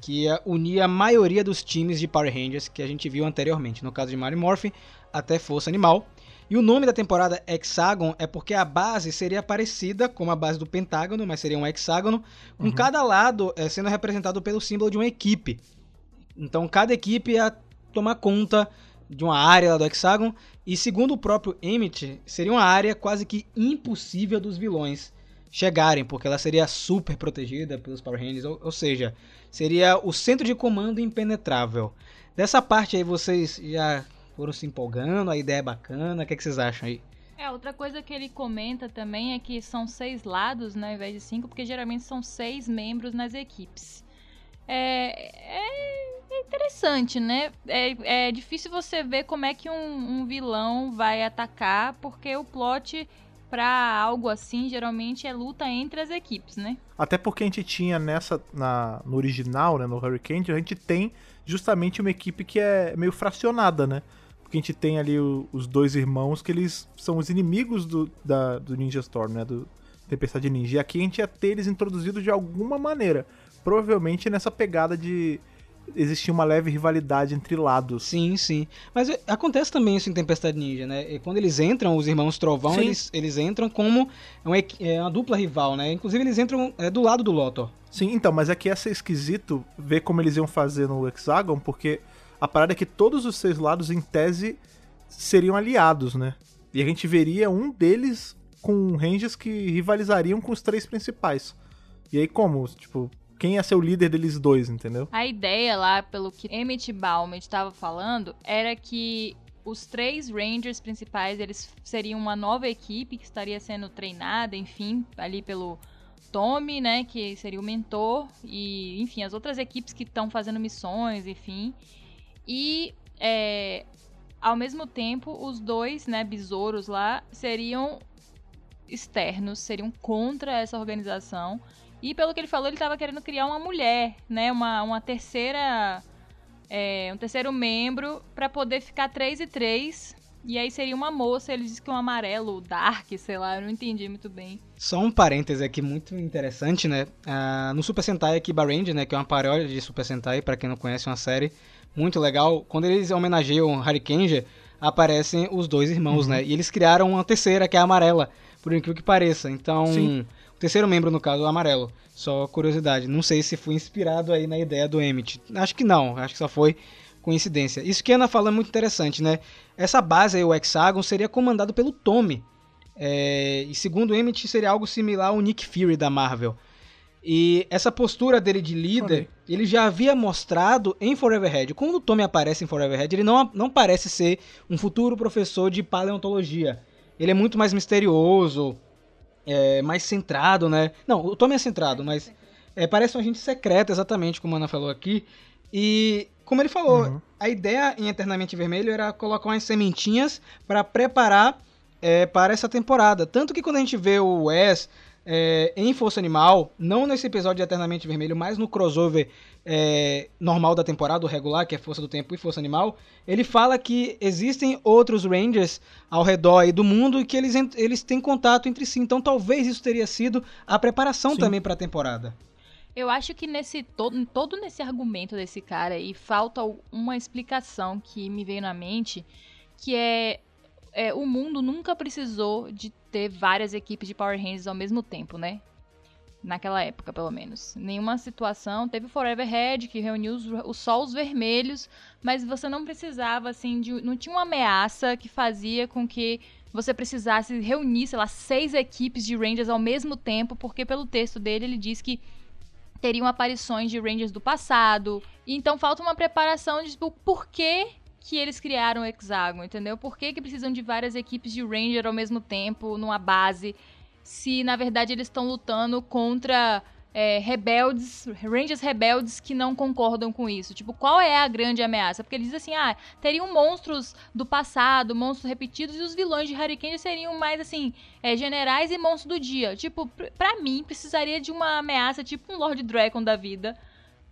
que ia unir a maioria dos times de Power Rangers que a gente viu anteriormente, no caso de Mario Morphin até Força Animal. E o nome da temporada Hexagon é porque a base seria parecida com a base do Pentágono, mas seria um hexágono, com cada lado é, sendo representado pelo símbolo de uma equipe. Então cada equipe ia tomar conta de uma área lá do hexágono, e segundo o próprio Emmett, seria uma área quase que impossível dos vilões chegarem, porque ela seria super protegida pelos Power Rangers, ou, ou seja, seria o centro de comando impenetrável. Dessa parte aí vocês já foram se empolgando, a ideia é bacana, o que, é que vocês acham aí? É, outra coisa que ele comenta também é que são seis lados, né, ao invés de cinco, porque geralmente são seis membros nas equipes. É, interessante, né? É, é difícil você ver como é que um, um vilão vai atacar, porque o plot pra algo assim geralmente é luta entre as equipes, né? Até porque a gente tinha nessa, na, no original, né, no Hurricane, a gente tem justamente uma equipe que é meio fracionada, né? Porque a gente tem ali o- os dois irmãos que eles são os inimigos do, da, do Ninja Storm, né? Do Tempestade Ninja. E aqui a gente ia ter eles introduzidos de alguma maneira. Provavelmente nessa pegada de existir uma leve rivalidade entre lados. Sim, sim. Mas é, acontece também isso em Tempestade Ninja, né? E quando eles entram, os irmãos Trovão, Sim. eles, eles entram como uma, equi- é, uma dupla rival, né? Inclusive eles entram é, do lado do Lothar. Sim, então, mas é que ia ser esquisito ver como eles iam fazer no Hexagon, porque a parada é que todos os seis lados, em tese, seriam aliados, né? E a gente veria um deles com ranges que rivalizariam com os três principais. E aí como? Tipo, quem ia ser o líder deles dois, entendeu? A ideia lá, pelo que Emmett Bauman estava falando, era que os três Rangers principais, eles seriam uma nova equipe que estaria sendo treinada, enfim, ali pelo Tommy, né, que seria o mentor, e, enfim, as outras equipes que estão fazendo missões, enfim. E, é, ao mesmo tempo, os dois, né, besouros lá, seriam externos, seriam contra essa organização. E pelo que ele falou, ele estava querendo criar uma mulher, né? Uma, uma terceira. é, um terceiro membro para poder ficar 3 e 3. E aí seria uma moça, ele disse que um amarelo, dark, sei lá, eu não entendi muito bem. Só um parêntese aqui muito interessante, né? Ah, no Super Sentai Kiba Ranger, né? Que é uma paródia de Super Sentai, pra quem não conhece, é uma série muito legal. Quando eles homenageiam Hurricane, aparecem os dois irmãos, né? E eles criaram uma terceira, que é a amarela, por incrível que pareça. Então, Sim. O terceiro membro, no caso, o amarelo. Só curiosidade. Não sei se foi inspirado aí na ideia do Emmett. Acho que não, acho que só foi coincidência. Isso que a Ana fala é muito interessante, né? Essa base aí, o Hexagon, seria comandado pelo Tommy. É, e segundo o Emmett, seria algo similar ao Nick Fury da Marvel. E essa postura dele de líder, ele já havia mostrado em Forever Head. Quando o Tommy aparece em Forever Head, ele não, não parece ser um futuro professor de paleontologia. Ele é muito mais misterioso, é, mais centrado, né? Não, o Tommy é centrado, mas é, parece um agente secreto, exatamente como a Ana falou aqui. E, como ele falou, Uhum. a ideia em Eternamente Vermelho era colocar umas sementinhas para preparar é, para essa temporada. Tanto que quando a gente vê o Wes é, em Força Animal, não nesse episódio de Eternamente Vermelho, mas no crossover é, normal da temporada, o regular, que é Força do Tempo e Força Animal, ele fala que existem outros Rangers ao redor aí do mundo e que eles, eles têm contato entre si. Então talvez isso teria sido a preparação Sim. também para a temporada. Eu acho que nesse todo, todo nesse argumento desse cara aí falta uma explicação que me veio na mente, que é, é, o mundo nunca precisou de ter várias equipes de Power Rangers ao mesmo tempo, né? Naquela época, pelo menos. Nenhuma situação. Teve o Forever Red, que reuniu os, os vermelhos, mas você não precisava, assim, de. Não tinha uma ameaça que fazia com que você precisasse reunir, sei lá, seis equipes de Rangers ao mesmo tempo, porque pelo texto dele ele diz que teriam aparições de Rangers do passado. Então falta uma preparação de tipo, por que, que eles criaram o Hexagon, entendeu? Por que, que precisam de várias equipes de Ranger ao mesmo tempo, numa base, se na verdade eles estão lutando contra é, rebeldes, Rangers rebeldes que não concordam com isso. Tipo, qual é a grande ameaça? Porque ele diz assim, ah, teriam monstros do passado, monstros repetidos, e os vilões de Hurricane seriam mais assim, é, generais e monstros do dia. Tipo, pr- pra mim, precisaria de uma ameaça, tipo um Lord Dragon da vida,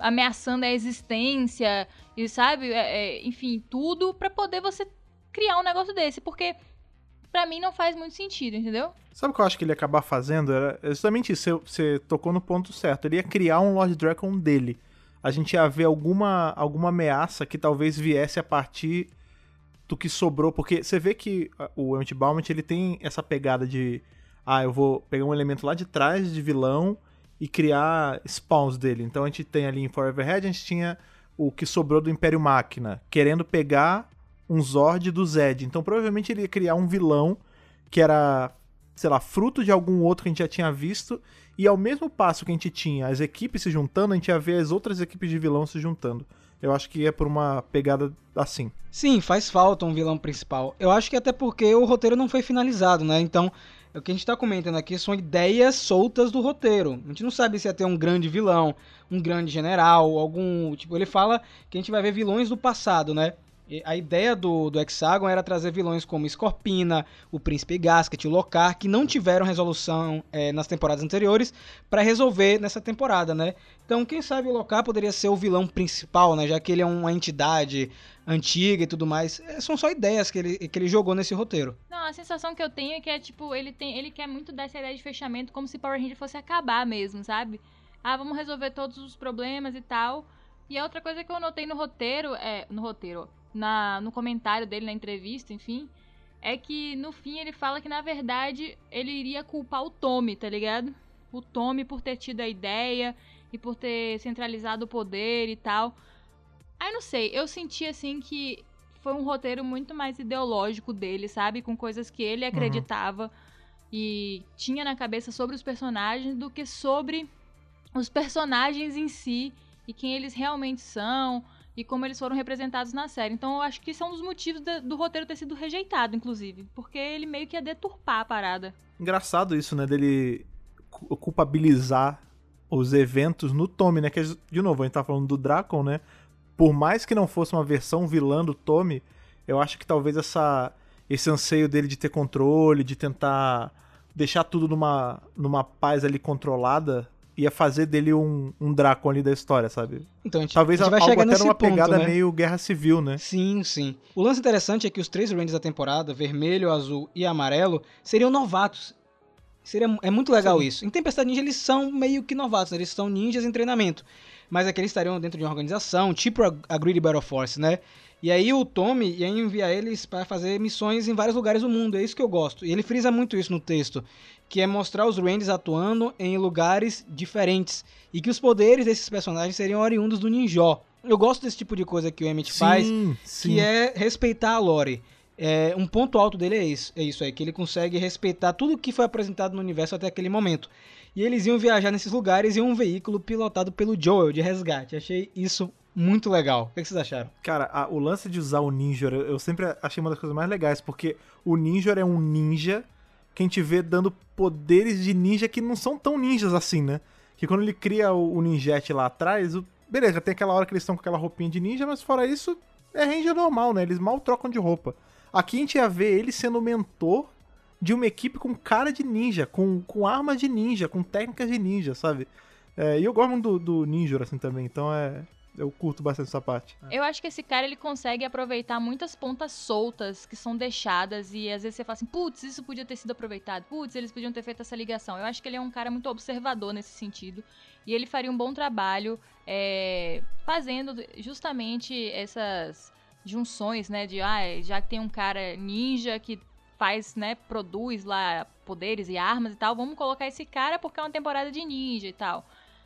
ameaçando a existência, e sabe, é, é, enfim, tudo pra poder você criar um negócio desse, porque pra mim não faz muito sentido, entendeu? Sabe o que eu acho que ele ia acabar fazendo? Era justamente isso, você, tocou no ponto certo. Ele ia criar um Lord Dragon dele. A gente ia ver alguma, alguma ameaça que talvez viesse a partir do que sobrou, porque você vê que o Baumant, ele tem essa pegada de ah, eu vou pegar um elemento lá de trás de vilão e criar spawns dele. Então a gente tem ali em Forever Head, a gente tinha o que sobrou do Império Máquina, querendo pegar um Zord do Zed. Então provavelmente ele ia criar um vilão que era, sei lá, fruto de algum outro que a gente já tinha visto, e ao mesmo passo que a gente tinha as equipes se juntando, a gente ia ver as outras equipes de vilão se juntando. Eu acho que ia por uma pegada assim. Sim, faz falta um vilão principal. Eu acho que até porque o roteiro não foi finalizado, né? Então, o que a gente tá comentando aqui são ideias soltas do roteiro. A gente não sabe se ia ter um grande vilão, um grande general, algum. Tipo, ele fala que a gente vai ver vilões do passado, né? A ideia do, do Hexagon era trazer vilões como Scorpina, o Príncipe Gasket, o Locar, que não tiveram resolução é, nas temporadas anteriores, para resolver nessa temporada, né? Então, quem sabe o Locar poderia ser o vilão principal, né? Já que ele é uma entidade antiga e tudo mais. É, são só ideias que ele, que ele jogou nesse roteiro. Não, a sensação que eu tenho é que é tipo, ele tem, ele quer muito dar essa ideia de fechamento como se Power Ranger fosse acabar mesmo, sabe? Ah, vamos resolver todos os problemas e tal. E a outra coisa que eu notei no roteiro, é, no roteiro, na no comentário dele na entrevista, enfim, é que no fim ele fala que na verdade ele iria culpar o Tommy, tá ligado? O Tommy por ter tido a ideia e por ter centralizado o poder e tal. Aí não sei, eu senti assim que foi um roteiro muito mais ideológico dele, sabe? Com coisas que ele acreditava e tinha na cabeça sobre os personagens do que sobre os personagens em si e quem eles realmente são e como eles foram representados na série. Então eu acho que isso é um dos motivos da- do roteiro ter sido rejeitado, inclusive. Porque ele meio que ia deturpar a parada. Engraçado isso, né? Dele cu- culpabilizar os eventos no Tommy, né? Que, de novo, a gente tá falando do Dracon, né? Por mais que não fosse uma versão vilã do Tommy, eu acho que talvez essa, esse anseio dele de ter controle, de tentar deixar tudo numa, numa paz ali controlada, ia fazer dele um, um Dracon ali da história, sabe? Então a gente, Talvez a gente vai algo chegar até numa ponto, pegada né? meio guerra civil, né? Sim, sim. O lance interessante é que os três Rangers da temporada, vermelho, azul e amarelo, seriam novatos. Seria, é muito legal Sim. isso. Em Tempestade Ninja eles são meio que novatos, eles são ninjas em treinamento. Mas é que eles estariam dentro de uma organização, tipo a, a Greedy Battle Force, né? E aí o Tommy ia enviar eles para fazer missões em vários lugares do mundo. É isso que eu gosto. E ele frisa muito isso no texto, que é mostrar os Rangers atuando em lugares diferentes e que os poderes desses personagens seriam oriundos do Ninjó. Eu gosto desse tipo de coisa que o Emmett faz, Sim, sim. que é respeitar a lore. É, um ponto alto dele é isso, é isso aí, que ele consegue respeitar tudo que foi apresentado no universo até aquele momento. E eles iam viajar nesses lugares em um veículo pilotado pelo Joel de resgate. Achei isso muito legal. O que que vocês acharam? Cara, a- o lance de usar o Ninja, eu, eu sempre achei uma das coisas mais legais, porque o Ninja é um ninja que a gente vê dando poderes de ninja que não são tão ninjas assim, né? Que quando ele cria o, o ninjete lá atrás, o- beleza, tem aquela hora que eles estão com aquela roupinha de ninja, mas fora isso, é ranger normal, né? Eles mal trocam de roupa. Aqui a gente ia ver ele sendo mentor de uma equipe com cara de ninja, com, com armas de ninja, com técnicas de ninja, sabe? É, e eu gosto do, do ninja, assim, também, então é... Eu curto bastante essa parte. Eu acho que esse cara ele consegue aproveitar muitas pontas soltas que são deixadas e às vezes você fala assim, putz, isso podia ter sido aproveitado, putz, eles podiam ter feito essa ligação. Eu acho que ele é um cara muito observador nesse sentido e ele faria um bom trabalho é, fazendo justamente essas junções, né, de ah, já que tem um cara ninja que faz, né, produz lá poderes e armas e tal, vamos colocar esse cara porque é uma temporada de ninja e tal.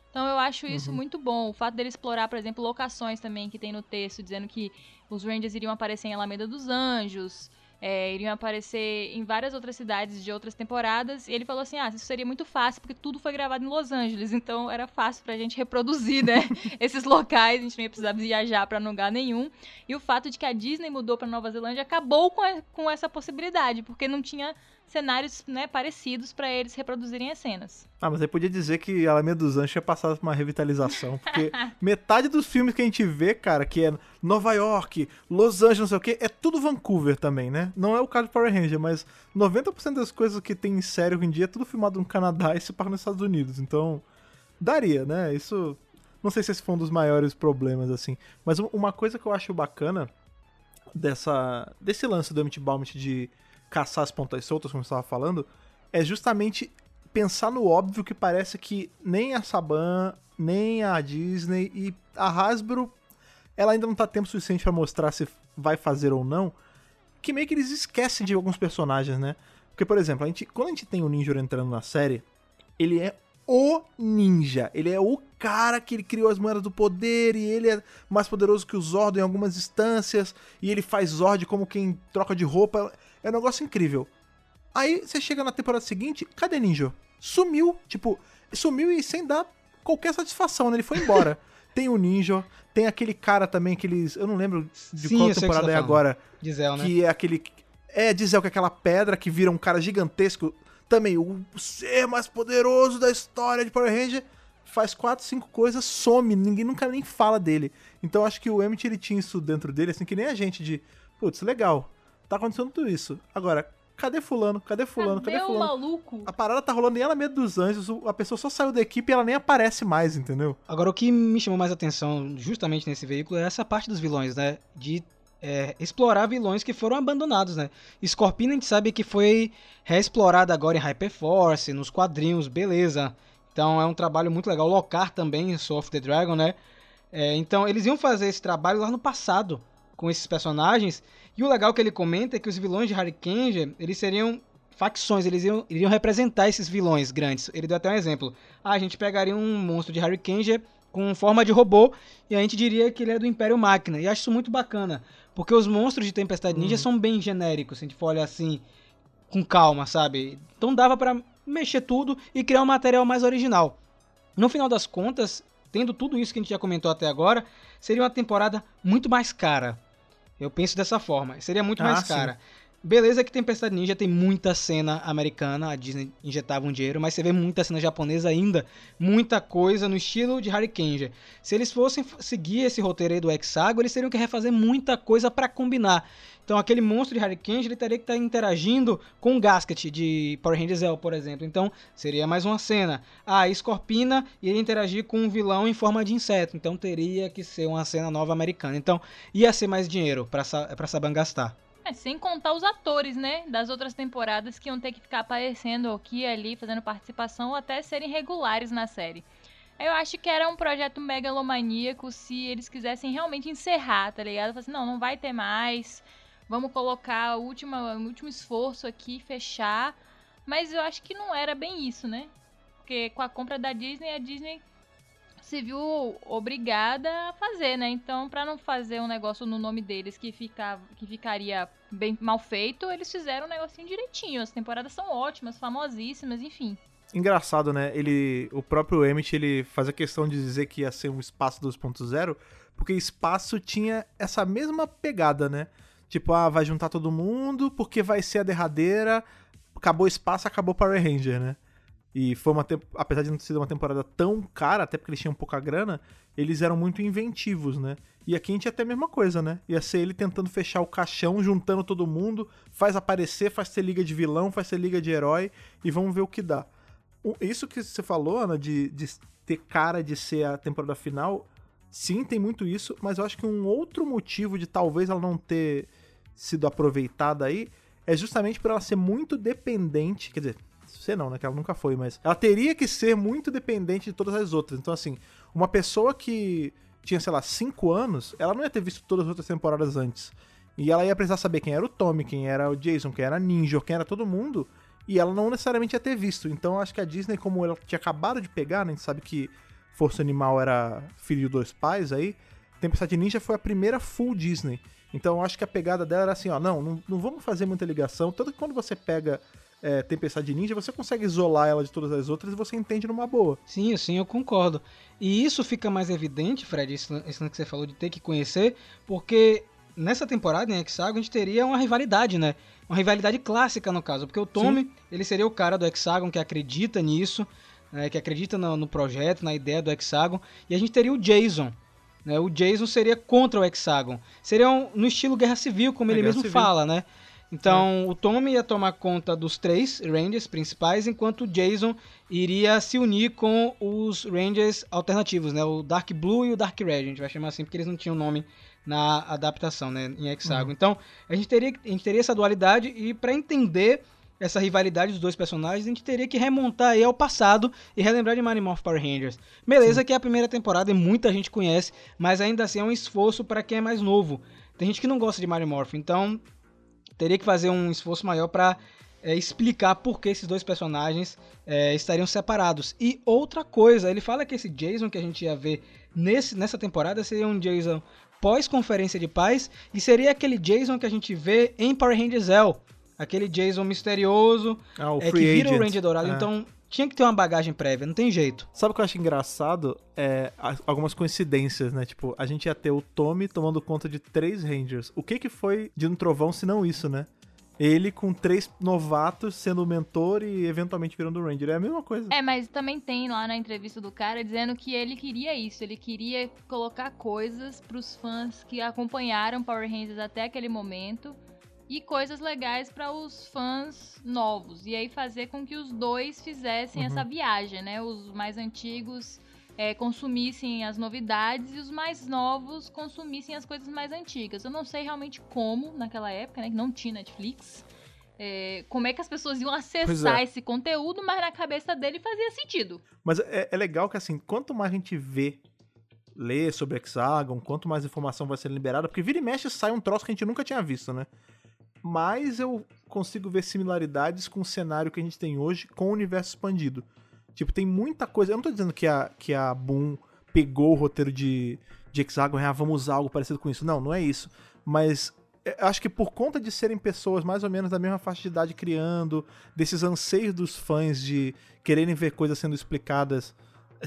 Então eu acho isso Uhum. muito bom. O fato dele explorar, por exemplo, locações também que tem no texto, dizendo que os Rangers iriam aparecer em Alameda dos Anjos, é, iriam aparecer em várias outras cidades de outras temporadas. E ele falou assim: ah, isso seria muito fácil, porque tudo foi gravado em Los Angeles, então era fácil pra gente reproduzir, né? esses locais, a gente não ia precisar viajar pra lugar nenhum. E o fato de que a Disney mudou pra Nova Zelândia acabou com, a- com essa possibilidade, porque não tinha cenários né, parecidos pra eles reproduzirem as cenas. Ah, mas aí podia dizer que Alameda dos Anjos tinha passado por uma revitalização. Porque metade dos filmes que a gente vê, cara, que é Nova York, Los Angeles, não sei o quê, é tudo Vancouver também, né? Não é o caso de Power Ranger, mas 90% das coisas que tem em série hoje em dia é tudo filmado no Canadá e se passa nos Estados Unidos. Então, daria, né? Isso. Não sei se esse foi um dos maiores problemas, assim. Mas um- uma coisa que eu acho bacana dessa, desse lance do Emmett Baumet de caçar as pontas soltas, como você estava falando, é justamente pensar no óbvio que parece que nem a Saban, nem a Disney e a Hasbro, ela ainda não tá tempo suficiente pra mostrar se vai fazer ou não, que meio que eles esquecem de alguns personagens, né? Porque, por exemplo, a gente, quando a gente tem o Ninja entrando na série, ele é o ninja. Ele é o cara que ele criou as moedas do poder e ele é mais poderoso que o Zordon em algumas instâncias e ele faz Zord como quem troca de roupa. É um negócio incrível. Aí você chega na temporada seguinte, cadê Ninja? Sumiu, tipo, sumiu e sem dar qualquer satisfação, né? Ele foi embora. tem o Ninja, tem aquele cara também que eles. Eu não lembro de Sim, qual você temporada tá é agora. Dizel, né? Que é aquele. É, Dizel, que é aquela pedra que vira um cara gigantesco. Também, o ser mais poderoso da história de Power Ranger. Faz quatro, cinco coisas, some, ninguém nunca nem fala dele. Então acho que o Emmett ele tinha isso dentro dele, assim, que nem a gente, de. Putz, legal, tá acontecendo tudo isso. Agora, cadê Fulano? Cadê Fulano? Cadê, Cadê o Fulano? maluco? A parada tá rolando em Alameda dos Anjos, a pessoa só saiu da equipe e ela nem aparece mais, entendeu? Agora, o que me chamou mais atenção justamente nesse veículo é essa parte dos vilões, né? De é, explorar vilões que foram abandonados, né? Scorpion a gente sabe que foi reexplorado agora em Hyperforce, nos quadrinhos, beleza. Então é um trabalho muito legal. Locar também, em Soul of the Dragon, né? É, então eles iam fazer esse trabalho lá no passado com esses personagens. E o legal que ele comenta é que os vilões de Hurricane, eles seriam facções, eles iam, iriam representar esses vilões grandes. Ele deu até um exemplo. Ah, a gente pegaria um monstro de Hurricane com forma de robô e a gente diria que ele é do Império Máquina. E acho isso muito bacana, porque os monstros de Tempestade Ninja são bem genéricos, se a gente for olhar assim, com calma, sabe? Então dava pra mexer tudo e criar um material mais original. No final das contas, tendo tudo isso que a gente já comentou até agora, seria uma temporada muito mais cara. Eu penso dessa forma. Seria muito Ah, mais sim. cara. Beleza que Tempestade Ninja tem muita cena americana, a Disney injetava um dinheiro, mas você vê muita cena japonesa ainda, muita coisa no estilo de Hurricane. Se eles fossem seguir esse roteiro aí do Hexagon, eles teriam que refazer muita coisa pra combinar. Então aquele monstro de Hurricane, ele teria que estar interagindo com o Gasket de Power Rangers Zell, por exemplo. Então seria mais uma cena. Ah, a Scorpina iria interagir com um vilão em forma de inseto, então teria que ser uma cena nova americana. Então ia ser mais dinheiro pra Saban gastar. É, sem contar os atores, né? Das outras temporadas que iam ter que ficar aparecendo aqui ali, fazendo participação, ou até serem regulares na série. Eu acho que era um projeto megalomaníaco se eles quisessem realmente encerrar, tá ligado? Falar assim, não, não vai ter mais. Vamos colocar o último, o último esforço aqui, fechar. Mas eu acho que não era bem isso, né? Porque com a compra da Disney, a Disney se viu obrigada a fazer, né? Então, pra não fazer um negócio no nome deles que, fica, que ficaria bem mal feito, eles fizeram um negocinho direitinho. As temporadas são ótimas, famosíssimas, enfim. Engraçado, né? Ele, o próprio Emmett, ele faz a questão de dizer que ia ser um espaço 2.0, porque espaço tinha essa mesma pegada, né? Tipo, ah, vai juntar todo mundo porque vai ser a derradeira, acabou o espaço, acabou Power Ranger, né? E foi uma apesar de não ter sido uma temporada tão cara, até porque eles tinham pouca grana, eles eram muito inventivos, né? E aqui a gente ia ter a mesma coisa, né? Ia ser ele tentando fechar o caixão, juntando todo mundo, faz aparecer, faz ter liga de vilão, faz ter liga de herói, e vamos ver o que dá. Isso que você falou, Ana, de, de ter cara de ser a temporada final, sim, tem muito isso, mas eu acho que um outro motivo de talvez ela não ter sido aproveitada aí é justamente por ela ser muito dependente, quer dizer, você não, né, que ela nunca foi, mas ela teria que ser muito dependente de todas as outras. Então, assim, uma pessoa que tinha, sei lá, 5 anos, ela não ia ter visto todas as outras temporadas antes. E ela ia precisar saber quem era o Tommy, quem era o Jason, quem era a Ninja, quem era todo mundo. E ela não necessariamente ia ter visto. Então acho que a Disney, como ela tinha acabado de pegar, né, a gente sabe que Força Animal era filho de dois pais aí, Tempestade Ninja foi a primeira full Disney. Então eu acho que a pegada dela era assim, ó, não, não, não vamos fazer muita ligação. Tanto que quando você pega é, Tempestade Ninja, você consegue isolar ela de todas as outras e você entende numa boa. Sim, sim, eu concordo. E isso fica mais evidente, Fred, isso, isso que você falou de ter que conhecer, porque nessa temporada em Hexagon a gente teria uma rivalidade, né? Uma rivalidade clássica no caso, porque o Tommy, ele seria o cara do Hexagon que acredita nisso, né, que acredita no, no projeto, na ideia do Hexagon, e a gente teria o Jason. Né, o Jason seria contra o Hexagon. Seria um- no estilo Guerra Civil, como É, ele Guerra mesmo Civil. fala, né? Então, o Tommy ia tomar conta dos três Rangers principais, enquanto o Jason iria se unir com os Rangers alternativos, né? O Dark Blue e o Dark Red, a gente vai chamar assim porque eles não tinham nome na adaptação, né, em Hexagon. Então, a gente teria a gente teria essa dualidade e para entender essa rivalidade dos dois personagens, a gente teria que remontar aí ao passado e relembrar de Mighty Morph Power Rangers. Beleza que é a primeira temporada e muita gente conhece, mas ainda assim é um esforço para quem é mais novo. Tem gente que não gosta de Mighty Morph, então teria que fazer um esforço maior para explicar por que esses dois personagens é, estariam separados. E outra coisa, ele fala que esse Jason que a gente ia ver nesse, nessa temporada seria um Jason pós-conferência de paz e seria aquele Jason que a gente vê em Power Rangers Zell. Aquele Jason misterioso, Ah, o é, que vira o Agent. Ranger Dourado. É. Então tinha que ter uma bagagem prévia, não tem jeito. Sabe o que eu acho engraçado? É algumas coincidências, né? Tipo, a gente ia ter o Tommy tomando conta de três Rangers. O que que foi de um trovão se não isso, né? Ele com três novatos sendo o mentor e eventualmente virando o Ranger. É a mesma coisa. É, mas também tem lá na entrevista do cara dizendo que ele queria isso, ele queria colocar coisas pros fãs que acompanharam Power Rangers até aquele momento e coisas legais para os fãs novos. E aí fazer com que os dois fizessem Uhum. essa viagem, né? Os mais antigos é, consumissem as novidades e os mais novos consumissem as coisas mais antigas. Eu não sei realmente como naquela época, né? Que não tinha Netflix. é, como é que as pessoas iam acessar é. esse conteúdo, mas na cabeça dele fazia sentido. Mas é, é legal que, assim, quanto mais a gente vê, lê sobre Hexagon, quanto mais informação vai ser liberada, porque vira e mexe sai um troço que a gente nunca tinha visto, né? Mas eu consigo ver similaridades com o cenário que a gente tem hoje com o universo expandido. Tipo, tem muita coisa. Eu não tô dizendo que a, que a Boom pegou o roteiro de, de Hexagon e ah, vamos usar algo parecido com isso. Não, não é isso. Mas é, acho que por conta de serem pessoas mais ou menos da mesma faixa de idade criando, desses anseios dos fãs de quererem ver coisas sendo explicadas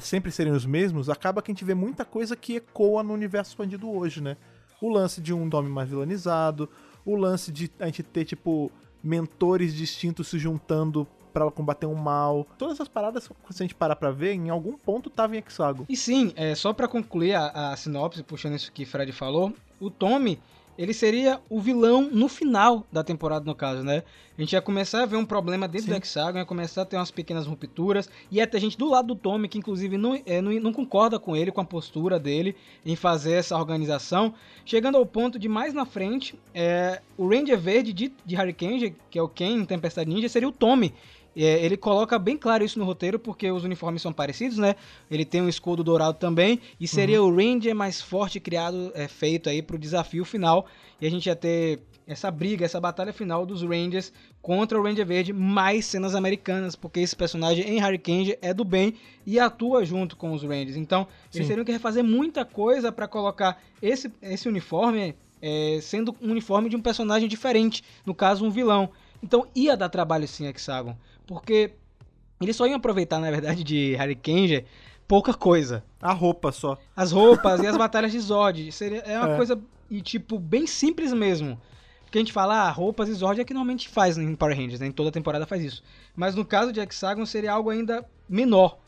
sempre serem os mesmos, acaba que a gente vê muita coisa que ecoa no universo expandido hoje, né? O lance de um nome mais vilanizado, o lance de a gente ter, tipo, mentores distintos se juntando pra combater um mal. Todas essas paradas, se a gente parar pra ver, em algum ponto tava em Hexagon. E sim, é, só pra concluir a, a sinopse, puxando isso que Fred falou, o Tommy, ele seria o vilão no final da temporada, no caso, né? A gente ia começar a ver um problema dentro Sim. do Hexagon, ia começar a ter umas pequenas rupturas, e ia ter gente do lado do Tommy que, inclusive, não, é, não, não concorda com ele, com a postura dele em fazer essa organização, chegando ao ponto de mais na frente, é, o Ranger Verde de, de Hurricane, que é o Ken em Tempestade Ninja, seria o Tommy. É, ele coloca bem claro isso no roteiro, porque os uniformes são parecidos, né? Ele tem um escudo dourado também, e seria o Ranger mais forte criado, é, feito aí pro desafio final. E a gente ia ter essa briga, essa batalha final dos Rangers contra o Ranger Verde, mais cenas americanas, porque esse personagem em Hurricane é do bem e atua junto com os Rangers. Então, eles Sim. teriam que refazer muita coisa para colocar esse, esse uniforme é, sendo um uniforme de um personagem diferente, no caso, um vilão. Então, ia dar trabalho sim, Hexagon, porque Eles só iam aproveitar, na verdade, de Harry Kenja pouca coisa. A roupa só. As roupas e as batalhas de Zord. Seria, é uma É. coisa, e tipo, bem simples mesmo. Porque a gente fala, ah, roupas e Zord é que normalmente faz em Power Rangers, né? Em toda temporada faz isso. Mas no caso de Hexagon seria algo ainda menor.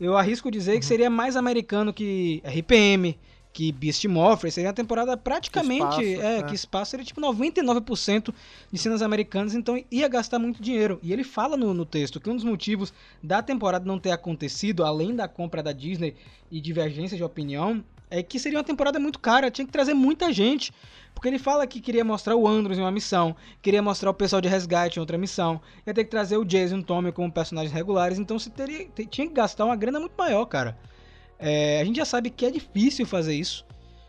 Eu arrisco dizer que seria mais americano que RPM, que Beast Morpher. Seria uma temporada praticamente. Que espaço, é, é. que espaço seria tipo 99% de cenas americanas, então ia gastar muito dinheiro. E ele fala no, no texto que um dos motivos da temporada não ter acontecido, além da compra da Disney e divergência de opinião, é que seria uma temporada muito cara, tinha que trazer muita gente. Porque ele fala que queria mostrar o Andros em uma missão, queria mostrar o pessoal de resgate em outra missão, ia ter que trazer o Jason e o Tommy como personagens regulares, então você teria, te- tinha que gastar uma grana muito maior, cara. É, a gente já sabe que é difícil fazer isso.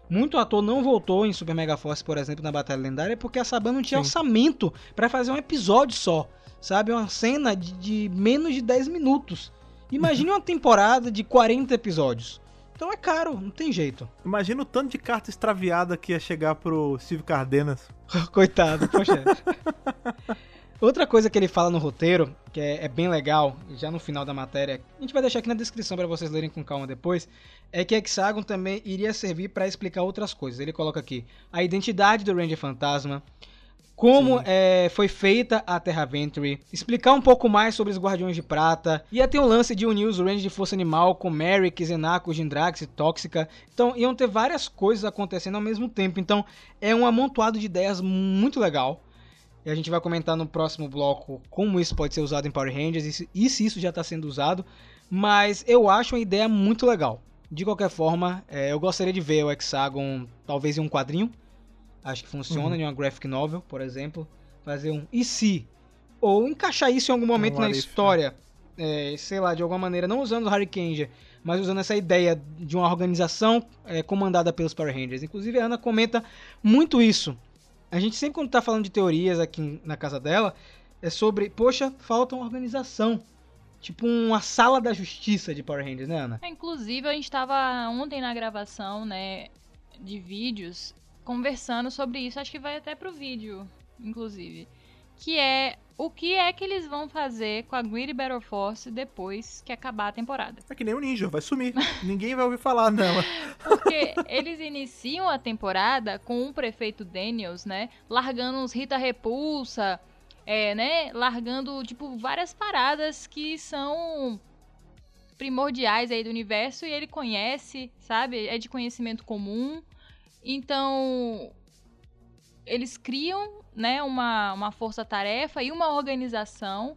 Muito ator não voltou em Super Mega Force, por exemplo, na Batalha Lendária, porque a Saban não tinha Sim. orçamento pra fazer um episódio só. Sabe? Uma cena de, de menos de 10 minutos. Imagine uma temporada de 40 episódios. Então é caro, não tem jeito. Imagina o tanto de carta extraviada que ia chegar pro Steve Cardenas. Coitado, poxa. Outra coisa que ele fala no roteiro, que é, é bem legal, já no final da matéria, a gente vai deixar aqui na descrição para vocês lerem com calma depois, é que Hexagon também iria servir para explicar outras coisas. Ele coloca aqui a identidade do Ranger Fantasma, como é, foi feita a Terra Venture, explicar um pouco mais sobre os Guardiões de Prata, ia ter um lance de unir os Rangers de Força Animal com Merrick, Zenaco, Gindrax e Tóxica, então iam ter várias coisas acontecendo ao mesmo tempo, então é um amontoado de ideias muito legal. E a gente vai comentar no próximo bloco como isso pode ser usado em Power Rangers e se, isso já está sendo usado. Mas eu acho uma ideia muito legal. De qualquer forma, é, eu gostaria de ver o Hexagon talvez em um quadrinho. Acho que funciona Uhum. em uma graphic novel, por exemplo. Fazer um e se? Ou encaixar isso em algum momento Um na if, história. é, sei lá, de alguma maneira, não usando o Harry Kenja, mas usando essa ideia de uma organização é, comandada pelos Power Rangers. Inclusive a Ana comenta muito isso. A gente sempre quando tá falando de teorias aqui na casa dela, é sobre, poxa, falta uma organização. Tipo uma sala da justiça de Power Rangers, né, Ana? É, Inclusive, a gente estava ontem na gravação, né, de vídeos, conversando sobre isso. Acho que vai até pro vídeo, inclusive. Que é o que é que eles vão fazer com a Greedy Battle Force depois que acabar a temporada. É que nem o Ninja, vai sumir. Ninguém vai ouvir falar nela. Porque eles iniciam a temporada com o prefeito Daniels, né? Largando uns Rita Repulsa, é, né? Largando, tipo, várias paradas que são primordiais aí do universo e ele conhece, sabe? É de conhecimento comum. Então, eles criam, né, uma, uma força-tarefa e uma organização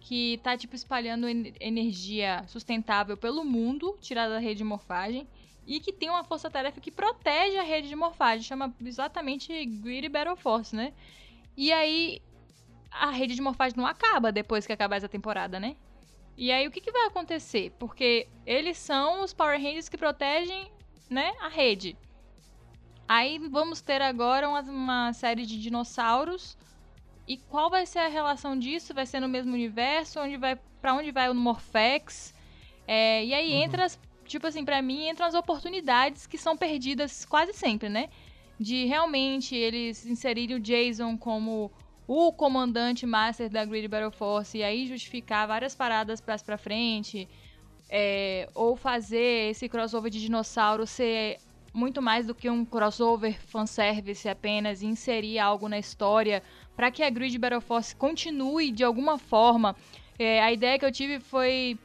que tá, tipo, espalhando en- energia sustentável pelo mundo, tirada da rede de morfagem e que tem uma força-tarefa que protege a rede de morfagem, chama exatamente Greedy Battle Force, né? E aí a rede de morfagem não acaba depois que acabar essa temporada, né? E aí o que, que vai acontecer? Porque eles são os Power Rangers que protegem, né, a rede. Aí vamos ter agora uma, uma série de dinossauros. E qual vai ser a relação disso? Vai ser no mesmo universo? Onde vai, para onde vai o Morphex? É, e aí entra as tipo assim, pra mim entram as oportunidades que são perdidas quase sempre, né? De realmente eles inserirem o Jason como o comandante master da Greedy Battle Force e aí justificar várias paradas pra, pra frente. é, ou fazer esse crossover de dinossauro ser muito mais do que um crossover fanservice apenas inserir algo na história para que a Greedy Battle Force continue de alguma forma. É, a ideia que eu tive foi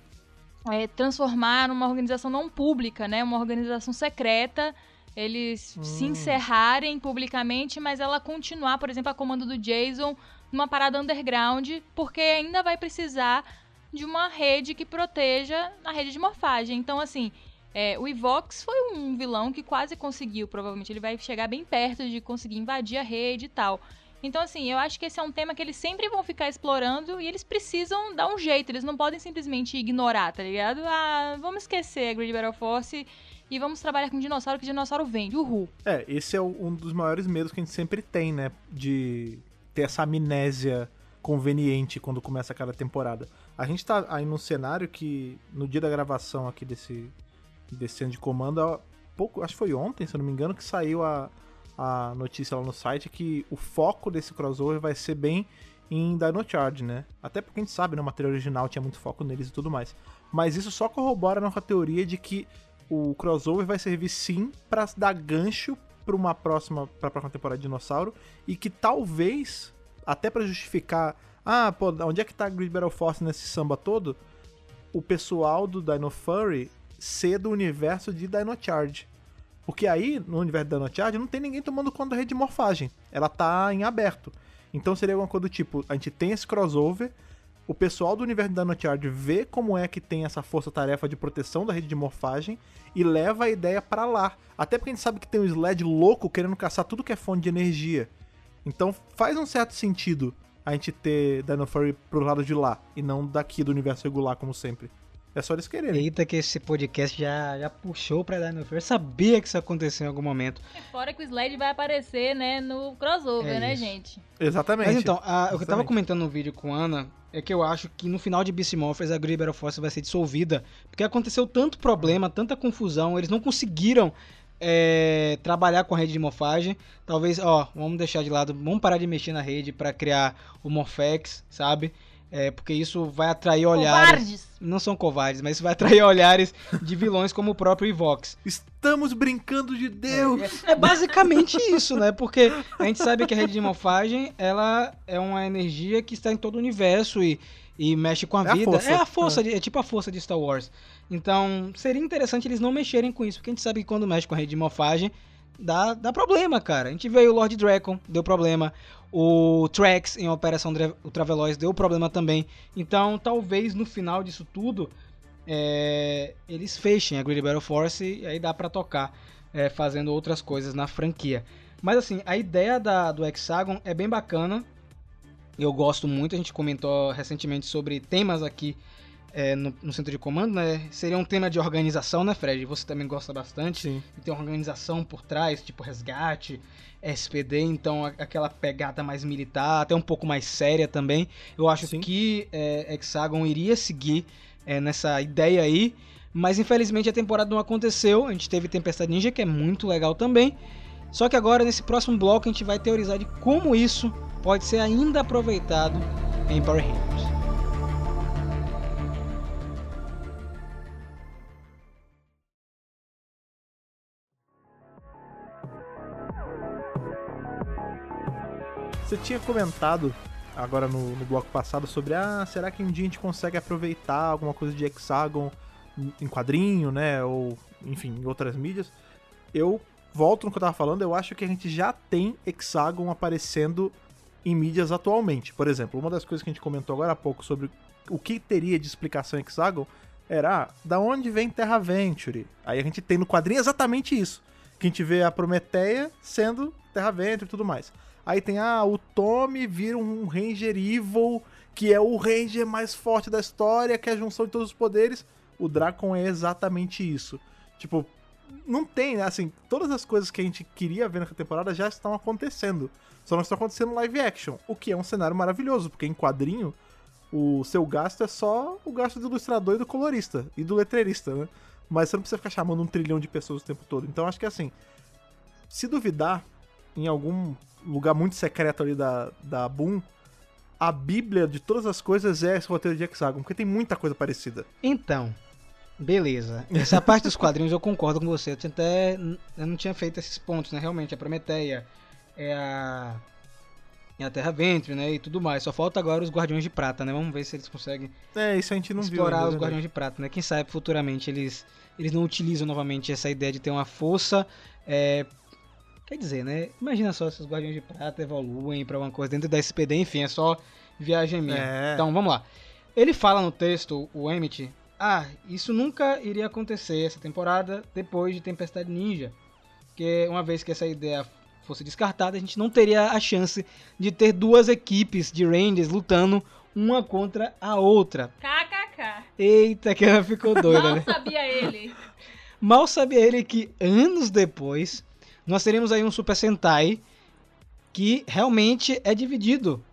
é, transformar numa organização não pública, né? Uma organização secreta. Eles se Hum. encerrarem publicamente, mas ela continuar, por exemplo, a comando do Jason numa parada underground, porque ainda vai precisar de uma rede que proteja a rede de morfagem. Então, assim, é, o Evox foi um vilão que quase conseguiu, provavelmente. Ele vai chegar bem perto de conseguir invadir a rede e tal. Então, assim, eu acho que esse é um tema que eles sempre vão ficar explorando e eles precisam dar um jeito. Eles não podem simplesmente ignorar, tá ligado? Ah, vamos esquecer a Greedy Battle Force e vamos trabalhar com dinossauro, que dinossauro vende. Uhul. É, esse é um dos maiores medos que a gente sempre tem, né? De ter essa amnésia conveniente quando começa cada temporada. A gente tá aí num cenário que, no dia da gravação aqui desse, desse ano de comando, há pouco, acho que foi ontem, se eu não me engano, que saiu a, a notícia lá no site que o foco desse crossover vai ser bem em Dino Charge, né? Até porque a gente sabe, né, o material original tinha muito foco neles e tudo mais. Mas isso só corrobora nossa teoria de que o crossover vai servir sim pra dar gancho pra uma próxima, pra próxima temporada de Dinossauro e que talvez, até pra justificar, ah, pô, onde é que tá a Grid Battle Force nesse samba todo? O pessoal do Dino Furry ser do universo de Dino Charge. Porque aí, no universo da Dino Charge, não tem ninguém tomando conta da rede de morfagem. Ela tá em aberto. Então seria alguma coisa do tipo, a gente tem esse crossover, o pessoal do universo da Dino Charge vê como é que tem essa força-tarefa de proteção da rede de morfagem e leva a ideia pra lá. Até porque a gente sabe que tem um Sled louco querendo caçar tudo que é fonte de energia. Então faz um certo sentido a gente ter Dino Furry pro lado de lá e não daqui do universo regular, como sempre. É só eles quererem. Eita, que esse podcast já, já puxou pra Dino Furry. Eu sabia que isso ia acontecer em algum momento. Fora que o Sled vai aparecer, né, no crossover, É né, gente? Exatamente. Mas então, a- o que eu tava comentando no vídeo com a Ana é que eu acho que no final de Beast Morphers a Battle Force vai ser dissolvida. Porque aconteceu tanto problema, tanta confusão, eles não conseguiram é, trabalhar com a rede de morfagem. Talvez, ó, vamos deixar de lado, vamos parar de mexer na rede pra criar o Morphex, sabe? É, porque isso vai atrair olhares. Covardes! Não são covardes, mas isso vai atrair olhares de vilões como o próprio Evox. Estamos brincando de Deus! É basicamente isso, né? Porque a gente sabe que a rede de morfagem, ela é uma energia que está em todo o universo e, e mexe com a É a vida. força. É a força, de- é tipo a força de Star Wars. Então, seria interessante eles não mexerem com isso, porque a gente sabe que quando mexe com a rede de morfagem, dá, dá problema, cara. A gente veio o Lord Dragon, deu problema. O Trax em Operação Ultraveloz deu problema também. Então, talvez no final disso tudo, é, eles fechem a Grid Battle Force e aí dá pra tocar é, fazendo outras coisas na franquia. Mas assim, a ideia da, do Hexagon é bem bacana. Eu gosto muito, a gente comentou recentemente sobre temas aqui é, no, no centro de comando, né? Seria um tema de organização, né, Fred? Você também gosta bastante. Sim. E tem uma organização por trás, tipo resgate, SPD, então a- aquela pegada mais militar, até um pouco mais séria também. Eu acho Sim. que é, Hexagon iria seguir é, nessa ideia aí, mas infelizmente a temporada não aconteceu. A gente teve Tempestade Ninja, que é muito legal também. Só que agora, nesse próximo bloco, a gente vai teorizar de como isso pode ser ainda aproveitado em Power Rangers. Você tinha comentado agora no, no bloco passado sobre ah, será que um dia a gente consegue aproveitar alguma coisa de Hexagon em- quadrinho, né? Ou, enfim, em outras mídias. Eu volto no que eu tava falando, eu acho que a gente já tem Hexagon aparecendo em mídias atualmente. Por exemplo, uma das coisas que a gente comentou agora há pouco sobre o que teria de explicação Hexagon era ah, da onde vem Terra Venture. Aí a gente tem no quadrinho exatamente isso. Que a gente vê a Prometeia sendo Terra Venture e tudo mais. Aí tem, ah, o Tommy vira um Ranger Evil, que é o Ranger mais forte da história, que é a junção de todos os poderes. O Dracon é exatamente isso. Tipo, não tem, né? Assim, todas as coisas que a gente queria ver nessa temporada já estão acontecendo. Só não estão acontecendo live action. O que é um cenário maravilhoso, porque em quadrinho, o seu gasto é só o gasto do ilustrador e do colorista. E do letreirista, né? Mas você não precisa ficar chamando um trilhão de pessoas o tempo todo. Então acho que assim, se duvidar, em algum lugar muito secreto ali da, da Boom, a bíblia de todas as coisas é esse roteiro de Hexagon, porque tem muita coisa parecida. Então, beleza. Essa parte dos quadrinhos eu concordo com você. Eu tinha até. Eu não tinha feito esses pontos, né? Realmente, a Prometeia é a. É a Terra Ventre, né? E tudo mais. Só falta agora os Guardiões de Prata, né? Vamos ver se eles conseguem É, isso a gente não viu. explorar ainda, os é Guardiões de Prata, né? Quem sabe futuramente eles, eles não utilizam novamente essa ideia de ter uma força. é, Quer dizer, né? Imagina só se os Guardiões de Prata evoluem pra uma coisa dentro da SPD, enfim, é só viagem minha. É. Então, vamos lá. Ele fala no texto, o Emmett, ah, isso nunca iria acontecer essa temporada depois de Tempestade Ninja. Porque uma vez que essa ideia fosse descartada, a gente não teria a chance de ter duas equipes de Rangers lutando uma contra a outra. KKK. Eita, que ela ficou doida, Mal né? sabia ele. Mal sabia ele que anos depois nós teremos aí um Super Sentai que realmente é dividido.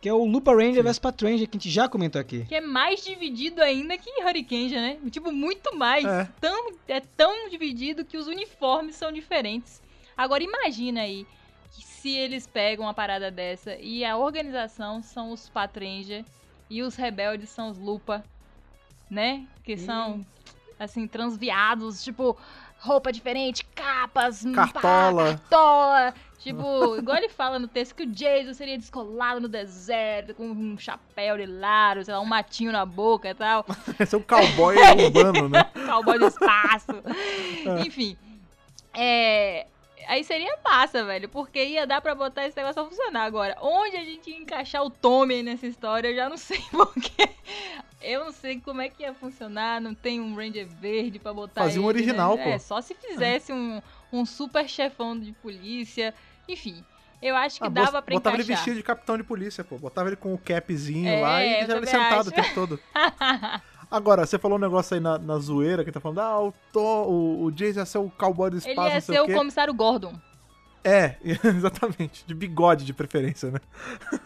Que é o Lupa Ranger vs Patranger, que a gente já comentou aqui. Que é mais dividido ainda que Hurricane, né? Tipo, muito mais. É. Tão, é tão dividido que os uniformes são diferentes. Agora imagina aí se eles pegam uma parada dessa e a organização são os Patranger e os rebeldes são os Lupa, né? Que são, assim, transviados, tipo, roupa diferente, capas, pá, Cartola. cartola. Tipo, igual ele fala no texto que o Jason seria descolado no deserto, com um chapéu de laro, sei lá, um matinho na boca e tal. Esse é um cowboy urbano, né? Cowboy do espaço. Enfim. É. Aí seria massa, velho, porque ia dar pra botar esse negócio a funcionar. Agora, onde a gente ia encaixar o Tommy nessa história, eu já não sei porque. Eu não sei como é que ia funcionar, não tem um Ranger verde pra botar Fazia um ele, original, né? pô. É, só se fizesse um, um super chefão de polícia. Enfim, eu acho que Ah, dava pra botava encaixar. ele vestido de capitão de polícia, pô. Botava ele com o capzinho É, lá e deixava ele sentado acho. o tempo todo. Agora, você falou um negócio aí na, na zoeira que tá falando, ah, o, Thor, o, o Jason ia ser o cowboy do espaço, Ele ia ser o o comissário Gordon. É, exatamente. De bigode, de preferência, né?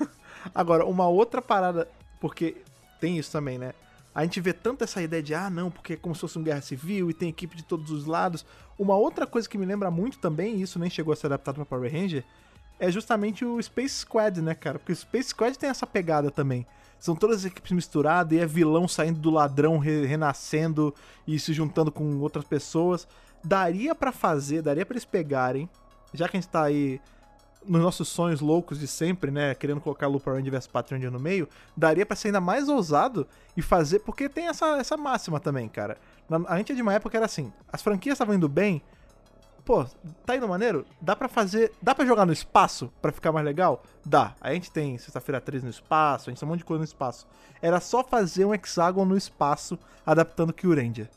Agora, uma outra parada, porque tem isso também, né? A gente vê tanto essa ideia de, ah, não, porque é como se fosse uma guerra civil e tem equipe de todos os lados. Uma outra coisa que me lembra muito também, e isso nem chegou a ser adaptado pra Power Ranger, é justamente o Space Squad, né, cara? Porque o Space Squad tem essa pegada também. São todas as equipes misturadas e é vilão saindo do ladrão, re- renascendo e se juntando com outras pessoas. Daria pra fazer, daria pra eles pegarem, já que a gente tá aí nos nossos sonhos loucos de sempre, né, querendo colocar Looper Ranger vs Pathfinder no meio, daria pra ser ainda mais ousado e fazer, porque tem essa, essa máxima também, cara. Na- a gente é de uma época era assim, as franquias estavam indo bem, pô, tá indo maneiro? Dá pra fazer, dá pra jogar no espaço pra ficar mais legal? Dá. A gente tem Sexta-feira 13 no espaço, a gente tem um monte de coisa no espaço. Era só fazer um hexágono no espaço adaptando Kill Ranger.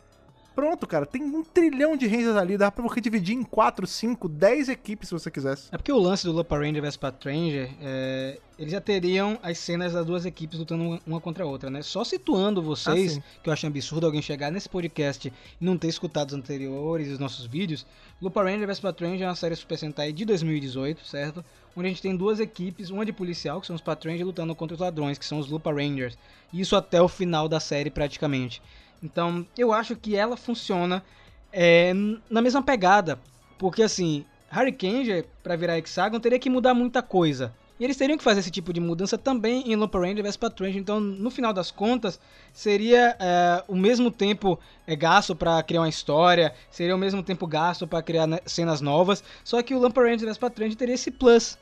Pronto, cara, tem um trilhão de Rangers ali, dá pra você dividir em 4, 5, 10 equipes se você quisesse. É porque o lance do Lupa Ranger vs Patranger, é, eles já teriam as cenas das duas equipes lutando uma- contra a outra, né? Só situando vocês, Ah, que eu acho absurdo alguém chegar nesse podcast e não ter escutado os anteriores, os nossos vídeos. Lupa Ranger vs Patranger é uma série Super Sentai de 2018, certo? Onde a gente tem duas equipes, uma de policial, que são os Patranger, lutando contra os ladrões, que são os Lupa Rangers. Isso até o final da série, praticamente. Então, eu acho que ela funciona é, na mesma pegada. Porque, assim, Hurricane, pra virar Hexagon, teria que mudar muita coisa. E eles teriam que fazer esse tipo de mudança também em Looper Ranger vs Patranger. Então, no final das contas, seria é, o mesmo tempo é, gasto para criar uma história, seria o mesmo tempo gasto para criar né, cenas novas. Só que o Looper Ranger vs Patranger teria esse plus,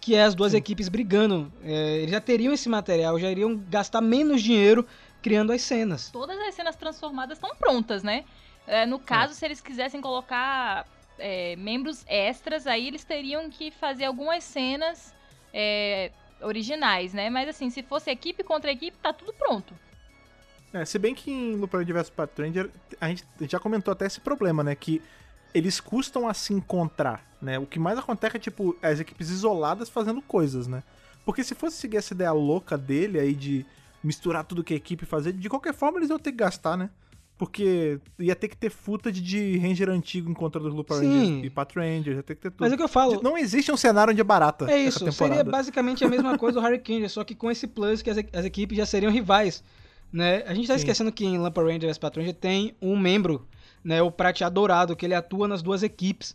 que é as duas equipes brigando. É, eles já teriam esse material, já iriam gastar menos dinheiro criando as cenas. Todas as cenas transformadas estão prontas, né? É, no caso, se eles quisessem colocar é, membros extras, aí eles teriam que fazer algumas cenas é, originais, né? Mas assim, se fosse equipe contra equipe, tá tudo pronto. É, se bem que em Looper Ranger vs Pathfinder, a gente já comentou até esse problema, né? Que eles custam a se encontrar, né? O que mais acontece é, tipo, as equipes isoladas fazendo coisas, né? Porque se fosse seguir essa ideia louca dele aí de misturar tudo que a equipe fazer, de qualquer forma eles iam ter que gastar, né? Porque ia ter que ter footage de Ranger antigo encontrando os Looper Sim. Rangers e Path Rangers, ia ter que ter tudo. Mas é o que eu falo. Não existe um cenário onde é barata É isso, seria basicamente a mesma coisa do Hurricane, só que com esse plus que as, e- as equipes já seriam rivais. Né? A gente tá Sim. esquecendo que em Lampa Ranger vs Patranger tem um membro, né, o Prateado Dourado, que ele atua nas duas equipes.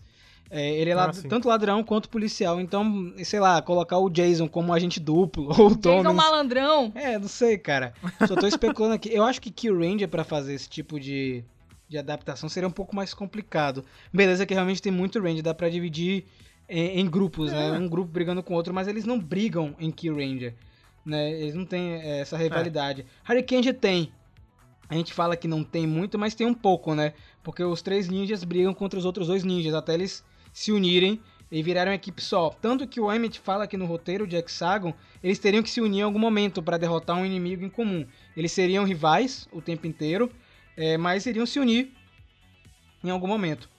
É, ele é Ah, lad- tanto ladrão quanto policial. Então, sei lá, colocar o Jason como agente duplo, ou o Tommy. Jason Malandrão. É, não sei, cara. Só tô especulando aqui. Eu acho que Kill Ranger pra fazer esse tipo de, de adaptação seria um pouco mais complicado. Beleza que realmente tem muito Ranger, dá pra dividir em, em grupos, né? Um grupo brigando com o outro, mas eles não brigam em Kill Ranger, né? Eles não têm é, essa rivalidade. Hurricane tem. A gente fala que não tem muito, mas tem um pouco, né? Porque os três ninjas brigam contra os outros dois ninjas, até eles se unirem e virarem uma equipe só. Tanto que o Emmett fala que no roteiro de Hexagon, eles teriam que se unir em algum momento para derrotar um inimigo em comum. Eles seriam rivais o tempo inteiro, é, mas iriam se unir em algum momento.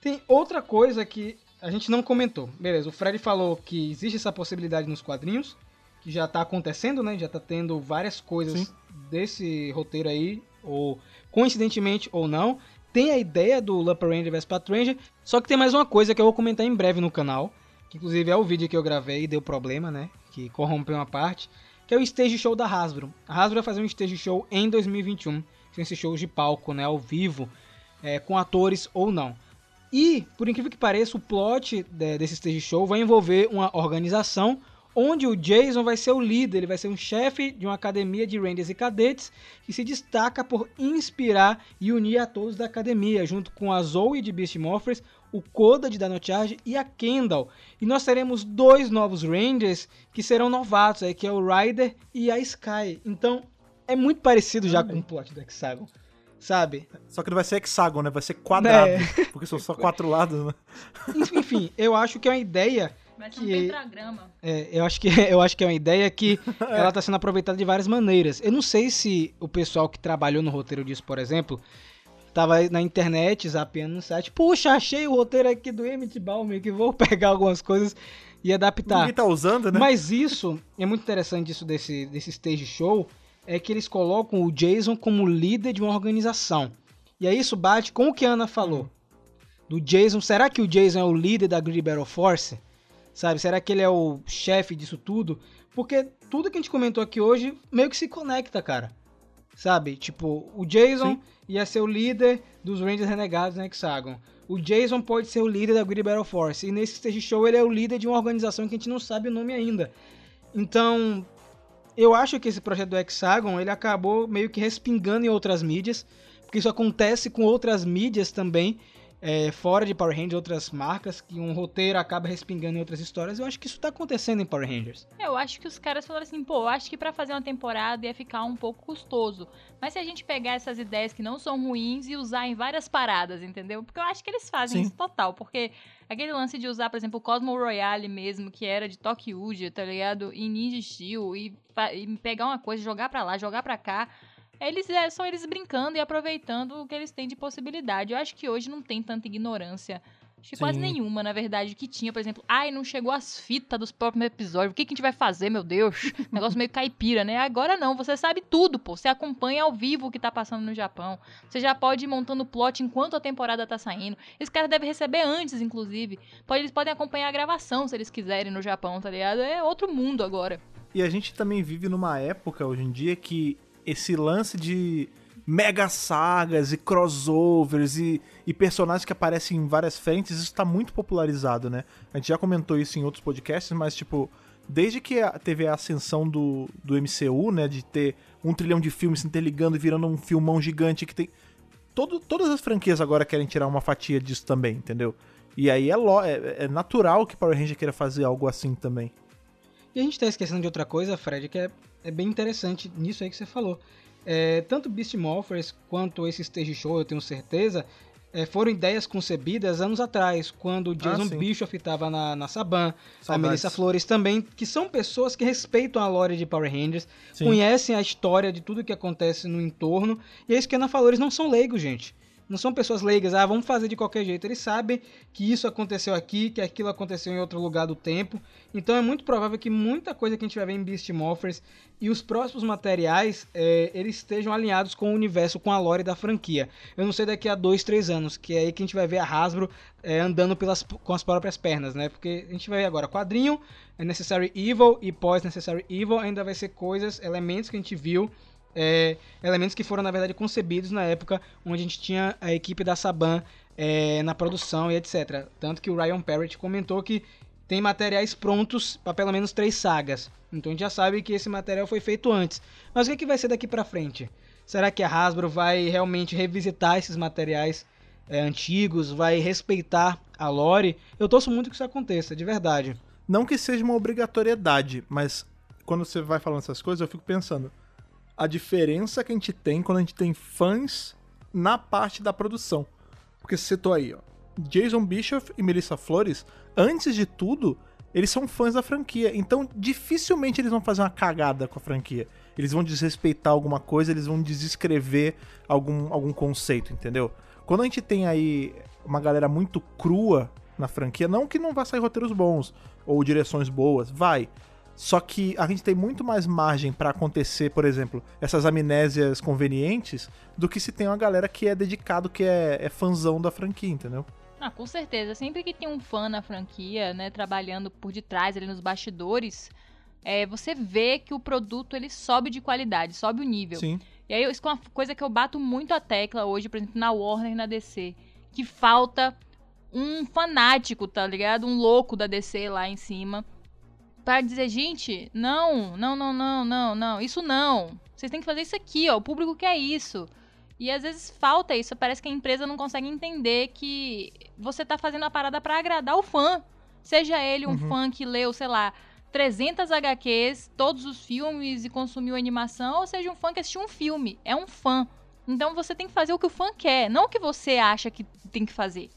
Tem outra coisa que a gente não comentou. Beleza, o Fred falou que existe essa possibilidade nos quadrinhos, que já tá acontecendo, né? Já tá tendo várias coisas Sim. desse roteiro aí, ou coincidentemente ou não. Tem a ideia do Lupper Ranger vs Patranger, só que tem mais uma coisa que eu vou comentar em breve no canal, que inclusive é o vídeo que eu gravei e deu problema, né? Que corrompeu uma parte, que é o stage show da Hasbro. A Hasbro vai fazer um stage show em 2021, que são esses shows de palco, né? Ao vivo, é, com atores ou não. E, por incrível que pareça, o plot de- desse stage show vai envolver uma organização onde o Jason vai ser o líder, ele vai ser um chefe de uma academia de Rangers e cadetes que se destaca por inspirar e unir a todos da academia, junto com a Zoe de Beast Morphers, o Koda de Dino Charge e a Kendall. E nós teremos dois novos Rangers que serão novatos, aí, que é o Ryder e a Sky. Então, é muito parecido já com o plot do Hexagon, sabe? Só que não vai ser hexágono, né? Vai ser quadrado. É. Porque são só quatro lados, né? Enfim, eu acho que é uma ideia Vai ser um Que- pentagrama. É, eu, acho que, eu acho que é uma ideia que ela está sendo aproveitada de várias maneiras. Eu não sei se o pessoal que trabalhou no roteiro disso, por exemplo, tava na internet, zapeando no site. Puxa, achei o roteiro aqui do Emmett Baumer, que vou pegar algumas coisas e adaptar. Ninguém tá usando, né? Mas isso, é muito interessante isso desse, desse stage show, é que eles colocam o Jason como líder de uma organização. E aí isso bate com o que a Ana falou. Do Jason, será que o Jason é o líder da Greedy Battle Force? Sabe, será que ele é o chefe disso tudo? Porque tudo que a gente comentou aqui hoje meio que se conecta, cara. Sabe? Tipo, o Jason Sim. ia ser o líder dos Rangers Renegados no Hexagon. O Jason pode ser o líder da Greedy Battle Force. E nesse stage show ele é o líder de uma organização que a gente não sabe o nome ainda. Então, eu acho que esse projeto do Hexagon, ele acabou meio que respingando em outras mídias, porque isso acontece com outras mídias também, é, fora de Power Rangers, outras marcas, que um roteiro acaba respingando em outras histórias. Eu acho que isso tá acontecendo em Power Rangers. Eu acho que os caras falaram assim, pô, eu acho que pra fazer uma temporada ia ficar um pouco custoso. Mas se a gente pegar essas ideias que não são ruins e usar em várias paradas, entendeu? Porque eu acho que eles fazem Sim. isso total. Porque aquele lance de usar, por exemplo, o Cosmo Royale mesmo, que era de Tokyuja, tá ligado? E Ninja Steel, e, e pegar uma coisa, jogar pra lá, jogar pra cá. Eles é, são eles brincando e aproveitando o que eles têm de possibilidade. Eu acho que hoje não tem tanta ignorância. Acho que quase nenhuma, na verdade, que tinha, por exemplo, ai, não chegou as fitas dos próximos episódios, o que, que a gente vai fazer, meu Deus? Negócio meio caipira, né? Agora não, você sabe tudo, pô. Você acompanha ao vivo o que tá passando no Japão. Você já pode ir montando o plot enquanto a temporada tá saindo. Esse cara deve receber antes, inclusive. Pode, eles podem acompanhar a gravação se eles quiserem no Japão, tá ligado? É outro mundo agora. E a gente também vive numa época hoje em dia que esse lance de mega sagas e crossovers e, e personagens que aparecem em várias frentes, isso tá muito popularizado, né? A gente já comentou isso em outros podcasts, mas tipo, desde que teve a ascensão do, do MCU, né, de ter um trilhão de filmes se interligando e virando um filmão gigante que tem... Todo, todas as franquias agora querem tirar uma fatia disso também, entendeu? E aí é, lo- é, é natural que Power Ranger queira fazer algo assim também. E a gente tá esquecendo de outra coisa, Fred, que é, é bem interessante nisso aí que você falou. É, tanto Beast Morphers quanto esse stage show, eu tenho certeza, é, foram ideias concebidas anos atrás, quando o Jason Ah. Bischoff estava na, na Saban, a Saudades. Melissa Flores também, que são pessoas que respeitam a lore de Power Rangers, Sim. conhecem a história de tudo que acontece no entorno, e é isso que a Ana falou, eles não são leigos, gente. Não são pessoas leigas, ah, vamos fazer de qualquer jeito. Eles sabem que isso aconteceu aqui, que aquilo aconteceu em outro lugar do tempo. Então é muito provável que muita coisa que a gente vai ver em Beast Morphers e os próximos materiais, é, eles estejam alinhados com o universo, com a lore da franquia. Eu não sei daqui a dois, três anos, que é aí que a gente vai ver a Hasbro é, andando pelas, com as próprias pernas, né? Porque a gente vai ver agora quadrinho, é Necessary Evil e pós-Necessary Evil ainda vai ser coisas, elementos que a gente viu é, elementos que foram, na verdade, concebidos na época onde a gente tinha a equipe da Saban é, na produção e etc. Tanto que o Ryan Parrott comentou que tem materiais prontos para pelo menos três sagas. Então a gente já sabe que esse material foi feito antes. Mas o que, é que vai ser daqui para frente? Será que a Hasbro vai realmente revisitar esses materiais é, antigos? Vai respeitar a lore? Eu torço muito que isso aconteça, de verdade. Não que seja uma obrigatoriedade, mas quando você vai falando essas coisas, eu fico pensando a diferença que a gente tem quando a gente tem fãs na parte da produção. Porque você citou aí, ó, Jason Bischoff e Melissa Flores, antes de tudo, eles são fãs da franquia, então dificilmente eles vão fazer uma cagada com a franquia. Eles vão desrespeitar alguma coisa, eles vão desescrever algum, algum conceito, entendeu? Quando a gente tem aí uma galera muito crua na franquia, não que não vá sair roteiros bons ou direções boas, vai. Só que a gente tem muito mais margem pra acontecer, por exemplo, essas amnésias convenientes, do que se tem uma galera que é dedicado, que é, é fãzão da franquia, entendeu? Ah, com certeza. Sempre que tem um fã na franquia, né, trabalhando por detrás, ali nos bastidores, é, você vê que o produto ele sobe de qualidade, sobe o nível. Sim. E aí, isso é uma coisa que eu bato muito a tecla hoje, por exemplo, na Warner e na DC, que falta um fanático, tá ligado? Um louco da DC lá em cima. Pra dizer, gente, não, não, não, não, não, não, isso não. Vocês têm que fazer isso aqui, ó. O público quer isso. E às vezes falta isso. Parece que a empresa não consegue entender que você tá fazendo a parada pra agradar o fã. Seja ele um Uhum. fã que leu, sei lá, 300 HQs, todos os filmes e consumiu animação, ou seja um fã que assistiu um filme. É um fã. Então você tem que fazer o que o fã quer, não o que você acha que tem que fazer.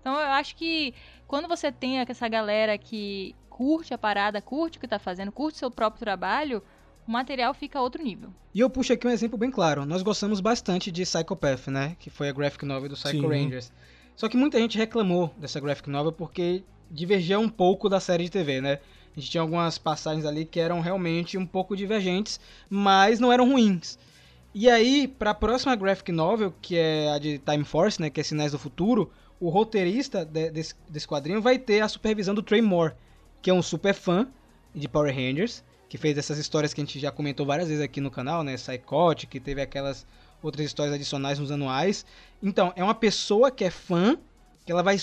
Então eu acho que quando você tem essa galera que curte a parada, curte o que tá fazendo, curte o seu próprio trabalho, o material fica a outro nível. E eu puxo aqui um exemplo bem claro. Nós gostamos bastante de Psychopath, né? Que foi a graphic novel do Psycho Sim. Rangers. Só que muita gente reclamou dessa graphic novel porque divergia um pouco da série de TV, né? A gente tinha algumas passagens ali que eram realmente um pouco divergentes, mas não eram ruins. E aí, para a próxima graphic novel, que é a de Time Force, né, que é Sinais do Futuro, o roteirista de- desse, desse quadrinho vai ter a supervisão do Trey Moore, que é um super fã de Power Rangers, que fez essas histórias que a gente já comentou várias vezes aqui no canal, né, Psychotic, que teve aquelas outras histórias adicionais nos anuais. Então, é uma pessoa que é fã, que ela vai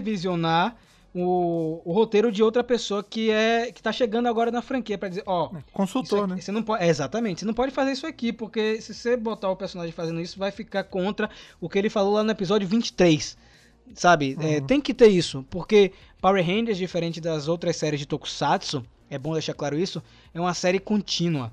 supervisionar o, o roteiro de outra pessoa que é que tá chegando agora na franquia para dizer, ó, Consultor, isso aqui- né? Você não pode, é, exatamente. Você não pode fazer isso aqui, porque se você botar o personagem fazendo isso, vai ficar contra o que ele falou lá no episódio 23. Sabe? É, Uhum. tem que ter isso, porque Power Rangers, diferente das outras séries de Tokusatsu, é bom deixar claro isso, é uma série contínua.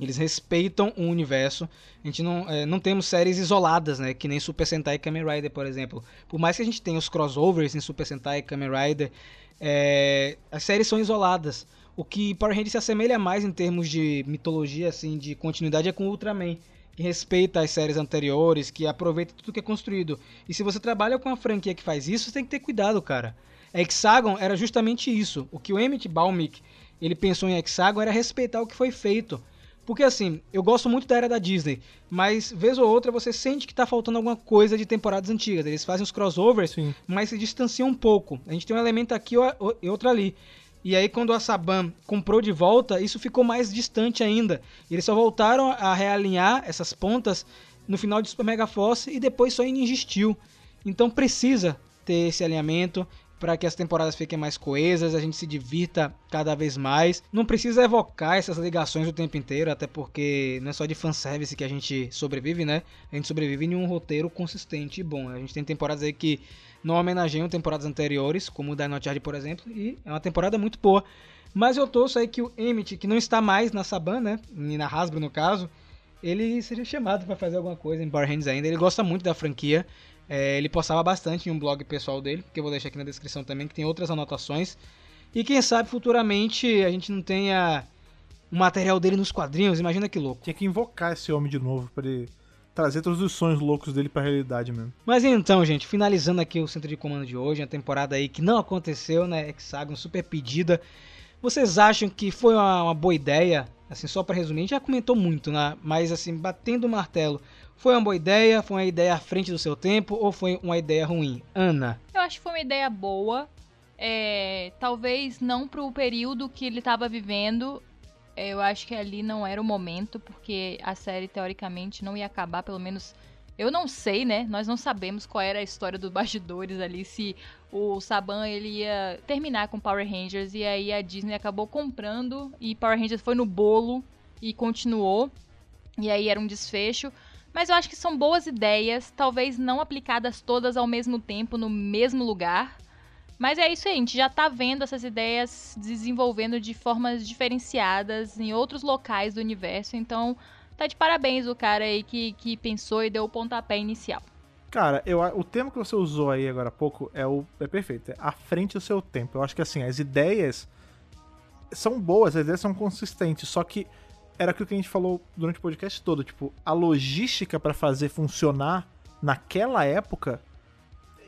Eles respeitam o universo. A gente não, é, não temos séries isoladas, né? Que nem Super Sentai e Kamen Rider, por exemplo. Por mais que a gente tenha os crossovers em Super Sentai e Kamen Rider, é, as séries são isoladas. O que Power Rangers se assemelha mais em termos de mitologia, assim, de continuidade, é com Ultraman. Que respeita as séries anteriores, que aproveita tudo que é construído. E se você trabalha com uma franquia que faz isso, você tem que ter cuidado, cara. Hexagon era justamente isso. O que o Emmett Baumick ele pensou em Hexagon era respeitar o que foi feito. Porque assim, eu gosto muito da era da Disney, mas vez ou outra você sente que tá faltando alguma coisa de temporadas antigas. Eles fazem os crossovers, Sim. mas se distanciam um pouco. A gente tem um elemento aqui e outro ali. E aí quando a Saban comprou de volta, isso ficou mais distante ainda. Eles só voltaram a realinhar essas pontas no final de Super Mega Force e depois só em Ninja Steel. Então precisa ter esse alinhamento para que as temporadas fiquem mais coesas, a gente se divirta cada vez mais. Não precisa evocar essas ligações o tempo inteiro, até porque não é só de fanservice que a gente sobrevive, né? A gente sobrevive em um roteiro consistente e bom. A gente tem temporadas aí que não homenageiam temporadas anteriores, como o Dino Charge, por exemplo, e é uma temporada muito boa. Mas eu torço aí que o Emmett, que não está mais na Saban, né? E na Hasbro, no caso, ele seja chamado para fazer alguma coisa em Rangers ainda. Ele gosta muito da franquia. É, ele postava bastante em um blog pessoal dele, que eu vou deixar aqui na descrição também, que tem outras anotações. E quem sabe futuramente a gente não tenha o material dele nos quadrinhos, imagina que louco. Tinha que invocar esse homem de novo pra ele trazer todos os sonhos loucos dele pra realidade mesmo. Mas então, gente, finalizando aqui o centro de comando de hoje, uma temporada aí que não aconteceu, né? Hexagon super pedida. Vocês acham que foi uma, uma boa ideia? Assim, só pra resumir, a gente já comentou muito, né? Mas assim, batendo o martelo, foi uma boa ideia? Foi uma ideia à frente do seu tempo ou foi uma ideia ruim? Ana. Eu acho que foi uma ideia boa. É, talvez não pro período que ele tava vivendo. É, Eu acho que ali não era o momento, porque a série teoricamente não ia acabar, pelo menos. Eu não sei, né? Nós não sabemos qual era a história dos bastidores ali, se o Saban ele ia terminar com Power Rangers e aí a Disney acabou comprando e Power Rangers foi no bolo e continuou. E aí era um desfecho. Mas eu acho que são boas ideias, talvez não aplicadas todas ao mesmo tempo no mesmo lugar. Mas é isso aí, a gente já tá vendo essas ideias desenvolvendo de formas diferenciadas em outros locais do universo. Então, tá de parabéns o cara aí que, que pensou e deu o pontapé inicial. Cara, eu, a- o termo que você usou aí agora há pouco é, o, é perfeito. É à frente do seu tempo. Eu acho que assim, as ideias são boas, as ideias são consistentes. Só que era aquilo que a gente falou durante o podcast todo. Tipo, a logística pra fazer funcionar naquela época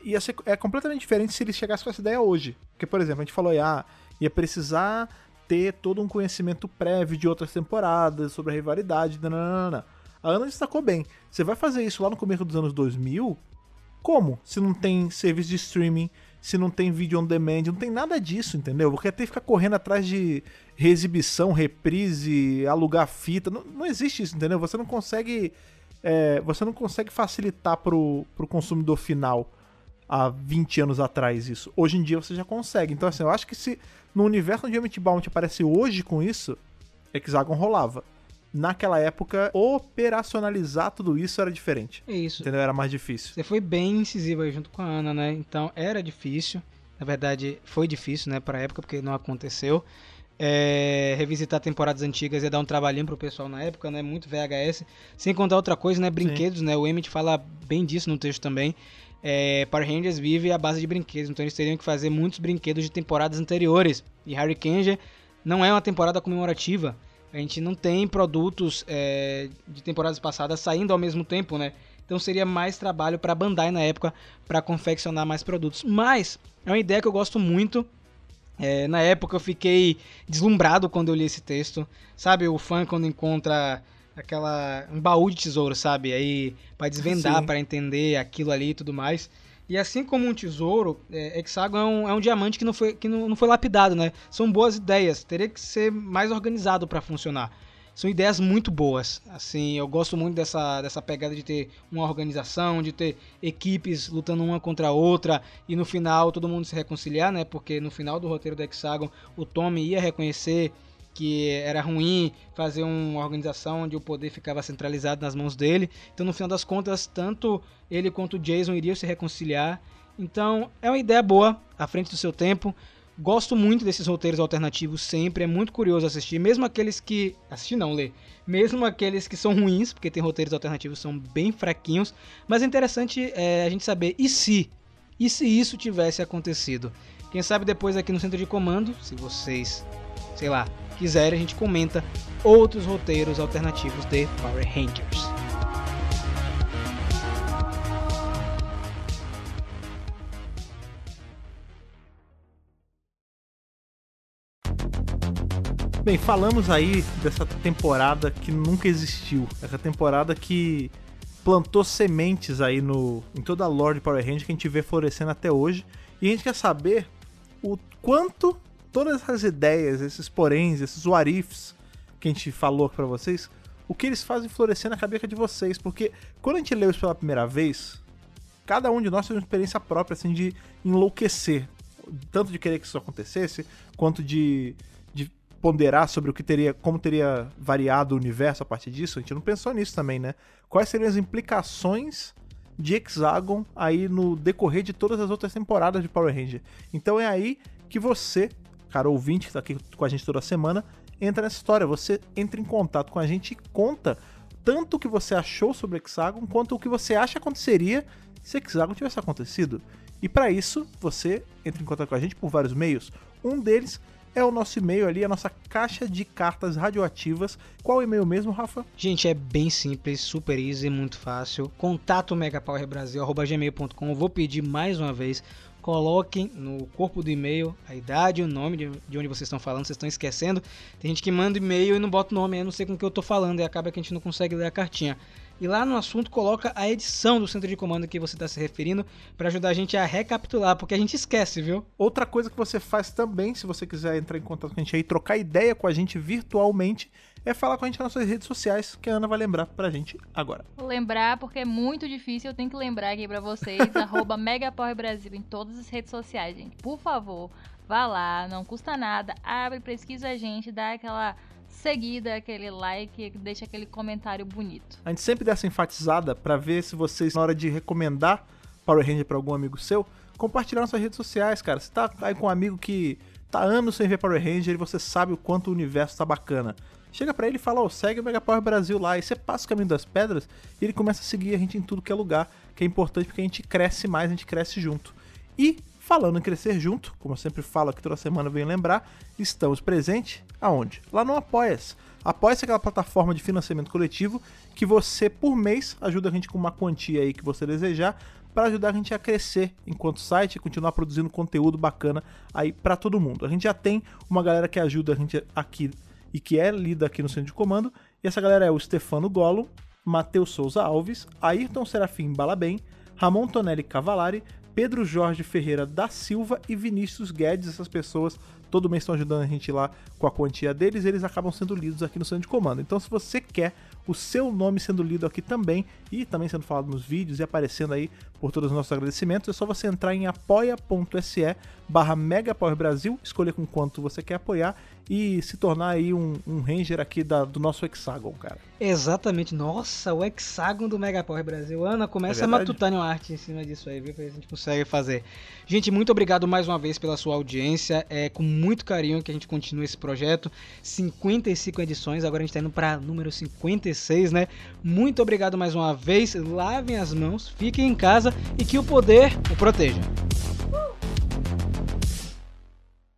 ia ser, é completamente diferente se eles chegassem com essa ideia hoje. Porque, por exemplo, a gente falou ah, ia precisar ter todo um conhecimento prévio de outras temporadas sobre a rivalidade, nananana. A Ana destacou bem. Você vai fazer isso lá no começo dos anos 2000? Como? Se não tem serviço de streaming, se não tem vídeo on demand, não tem nada disso, entendeu? Porque que ficar correndo atrás de reexibição, reprise, alugar fita, não, não existe isso, entendeu? Você não consegue, é, você não consegue facilitar pro, pro consumidor final há 20 anos atrás isso. Hoje em dia você já consegue. Então, assim, eu acho que se no universo onde Emmett Bound aparece hoje com isso, Hexagon rolava. Naquela época, operacionalizar tudo isso era diferente. É isso. Entendeu? Era mais difícil. Você foi bem incisivo aí junto com a Ana, né? Então era difícil. Na verdade, foi difícil, né, pra época, porque não aconteceu. É, revisitar temporadas antigas ia dar um trabalhinho pro pessoal na época, né? Muito VHS. Sem contar outra coisa, né? Brinquedos, né? O Emmett fala bem disso no texto também. É, Power Rangers vive à base de brinquedos, então eles teriam que fazer muitos brinquedos de temporadas anteriores. E Harry Kenja não é uma temporada comemorativa. A gente não tem produtos é, de temporadas passadas saindo ao mesmo tempo, né? Então seria mais trabalho para Bandai na época para confeccionar mais produtos. Mas é uma ideia que eu gosto muito. É, na época eu fiquei deslumbrado quando eu li esse texto. Sabe, o fã quando encontra aquela um baú de tesouro, sabe? Aí para desvendar, para entender aquilo ali e tudo mais. E assim como um tesouro, é, Hexagon é um, é um diamante que, não foi, que não, não foi lapidado, né? São boas ideias, teria que ser mais organizado para funcionar. São ideias muito boas. Assim, eu gosto muito dessa, dessa pegada de ter uma organização, de ter equipes lutando uma contra a outra e no final todo mundo se reconciliar, né? Porque no final do roteiro do Hexagon, o Tommy ia reconhecer que era ruim fazer uma organização onde o poder ficava centralizado nas mãos dele. Então, no final das contas, tanto ele quanto o Jason iriam se reconciliar. Então, é uma ideia boa, à frente do seu tempo. Gosto muito desses roteiros alternativos sempre, é muito curioso assistir, mesmo aqueles que. Assistir não, ler. Mesmo aqueles que são ruins, porque tem roteiros alternativos são bem fraquinhos. Mas é interessante é, a gente saber, e se? E se isso tivesse acontecido? Quem sabe depois aqui no centro de comando, se vocês, sei lá, quiserem, a gente comenta outros roteiros alternativos de Power Rangers. Bem, falamos aí dessa temporada que nunca existiu. Essa temporada que plantou sementes aí no, em toda a lore de Power Rangers que a gente vê florescendo até hoje. E a gente quer saber o quanto todas essas ideias, esses poréns, esses what ifs que a gente falou pra vocês, o que eles fazem florescer na cabeça de vocês. Porque quando a gente leu isso pela primeira vez, cada um de nós teve uma experiência própria assim de enlouquecer. Tanto de querer que isso acontecesse, quanto de ponderar sobre o que teria, como teria variado o universo a partir disso. A gente não pensou nisso também, né? Quais seriam as implicações de Hexagon aí no decorrer de todas as outras temporadas de Power Ranger. Então é aí que você, cara ouvinte que tá aqui com a gente toda semana, entra nessa história. Você entra em contato com a gente e conta tanto o que você achou sobre Hexagon quanto o que você acha aconteceria se Hexagon tivesse acontecido. E para isso, você entra em contato com a gente por vários meios. Um deles é o nosso e-mail ali, a nossa caixa de cartas radioativas. Qual e-mail mesmo, Rafa? Gente, é bem simples, super easy, muito fácil. Contato megapowerbrasil.gmail.com. Vou pedir mais uma vez. Coloquem no corpo do e-mail a idade, o nome de, de onde vocês estão falando, vocês estão esquecendo. Tem gente que manda e-mail e não bota o nome, eu não sei com o que eu tô falando, e acaba que a gente não consegue ler a cartinha. E lá no assunto coloca a edição do centro de comando que você está se referindo para ajudar a gente a recapitular, porque a gente esquece, viu? Outra coisa que você faz também, se você quiser entrar em contato com a gente aí, trocar ideia com a gente virtualmente, é falar com a gente nas nossas redes sociais, que a Ana vai lembrar pra gente agora. Vou lembrar porque é muito difícil, eu tenho que lembrar aqui pra vocês, arroba Megapower Brasil em todas as redes sociais, gente. Por favor, vá lá, não custa nada, abre, pesquisa a gente, dá aquela seguida, aquele like, deixa aquele comentário bonito. A gente sempre dá essa enfatizada pra ver se vocês, na hora de recomendar Power Ranger pra algum amigo seu, compartilhar nas suas redes sociais, cara. Você tá aí com um amigo que tá anos sem ver Power Ranger e você sabe o quanto o universo tá bacana. Chega pra ele e fala, ó, segue o Mega Power Brasil lá. E você passa o caminho das pedras e ele começa a seguir a gente em tudo que é lugar, que é importante porque a gente cresce mais, a gente cresce junto. E falando em crescer junto, como eu sempre falo aqui toda semana, venho lembrar, estamos presentes aonde? Lá no Apoia-se. Apoia-se é aquela plataforma de financiamento coletivo que você, por mês, ajuda a gente com uma quantia aí que você desejar para ajudar a gente a crescer enquanto site e continuar produzindo conteúdo bacana aí para todo mundo. A gente já tem uma galera que ajuda a gente aqui e que é lida aqui no centro de comando, e essa galera é o Stefano Golo, Matheus Souza Alves, Ayrton Serafim Balabem, Ramon Tonelli Cavalari, Pedro Jorge Ferreira da Silva e Vinícius Guedes. Essas pessoas todo mês estão ajudando a gente lá com a quantia deles, eles acabam sendo lidos aqui no centro de comando. Então, se você quer o seu nome sendo lido aqui também e também sendo falado nos vídeos e aparecendo aí por todos os nossos agradecimentos. É só você entrar em apoia.se barra Brasil, escolher com quanto você quer apoiar e se tornar aí um, um ranger aqui da- do nosso Hexagon, cara. Exatamente. Nossa, o hexágono do Mega Power Brasil. Ana, começa É a matutar uma arte em cima disso aí, viu? Pra a gente consegue fazer. Gente, muito obrigado mais uma vez pela sua audiência. É com muito carinho que a gente continua esse projeto. 55 edições, agora a gente tá indo pra número 56, né? Muito obrigado mais uma vez. Lavem as mãos, fiquem em casa e que o poder o proteja.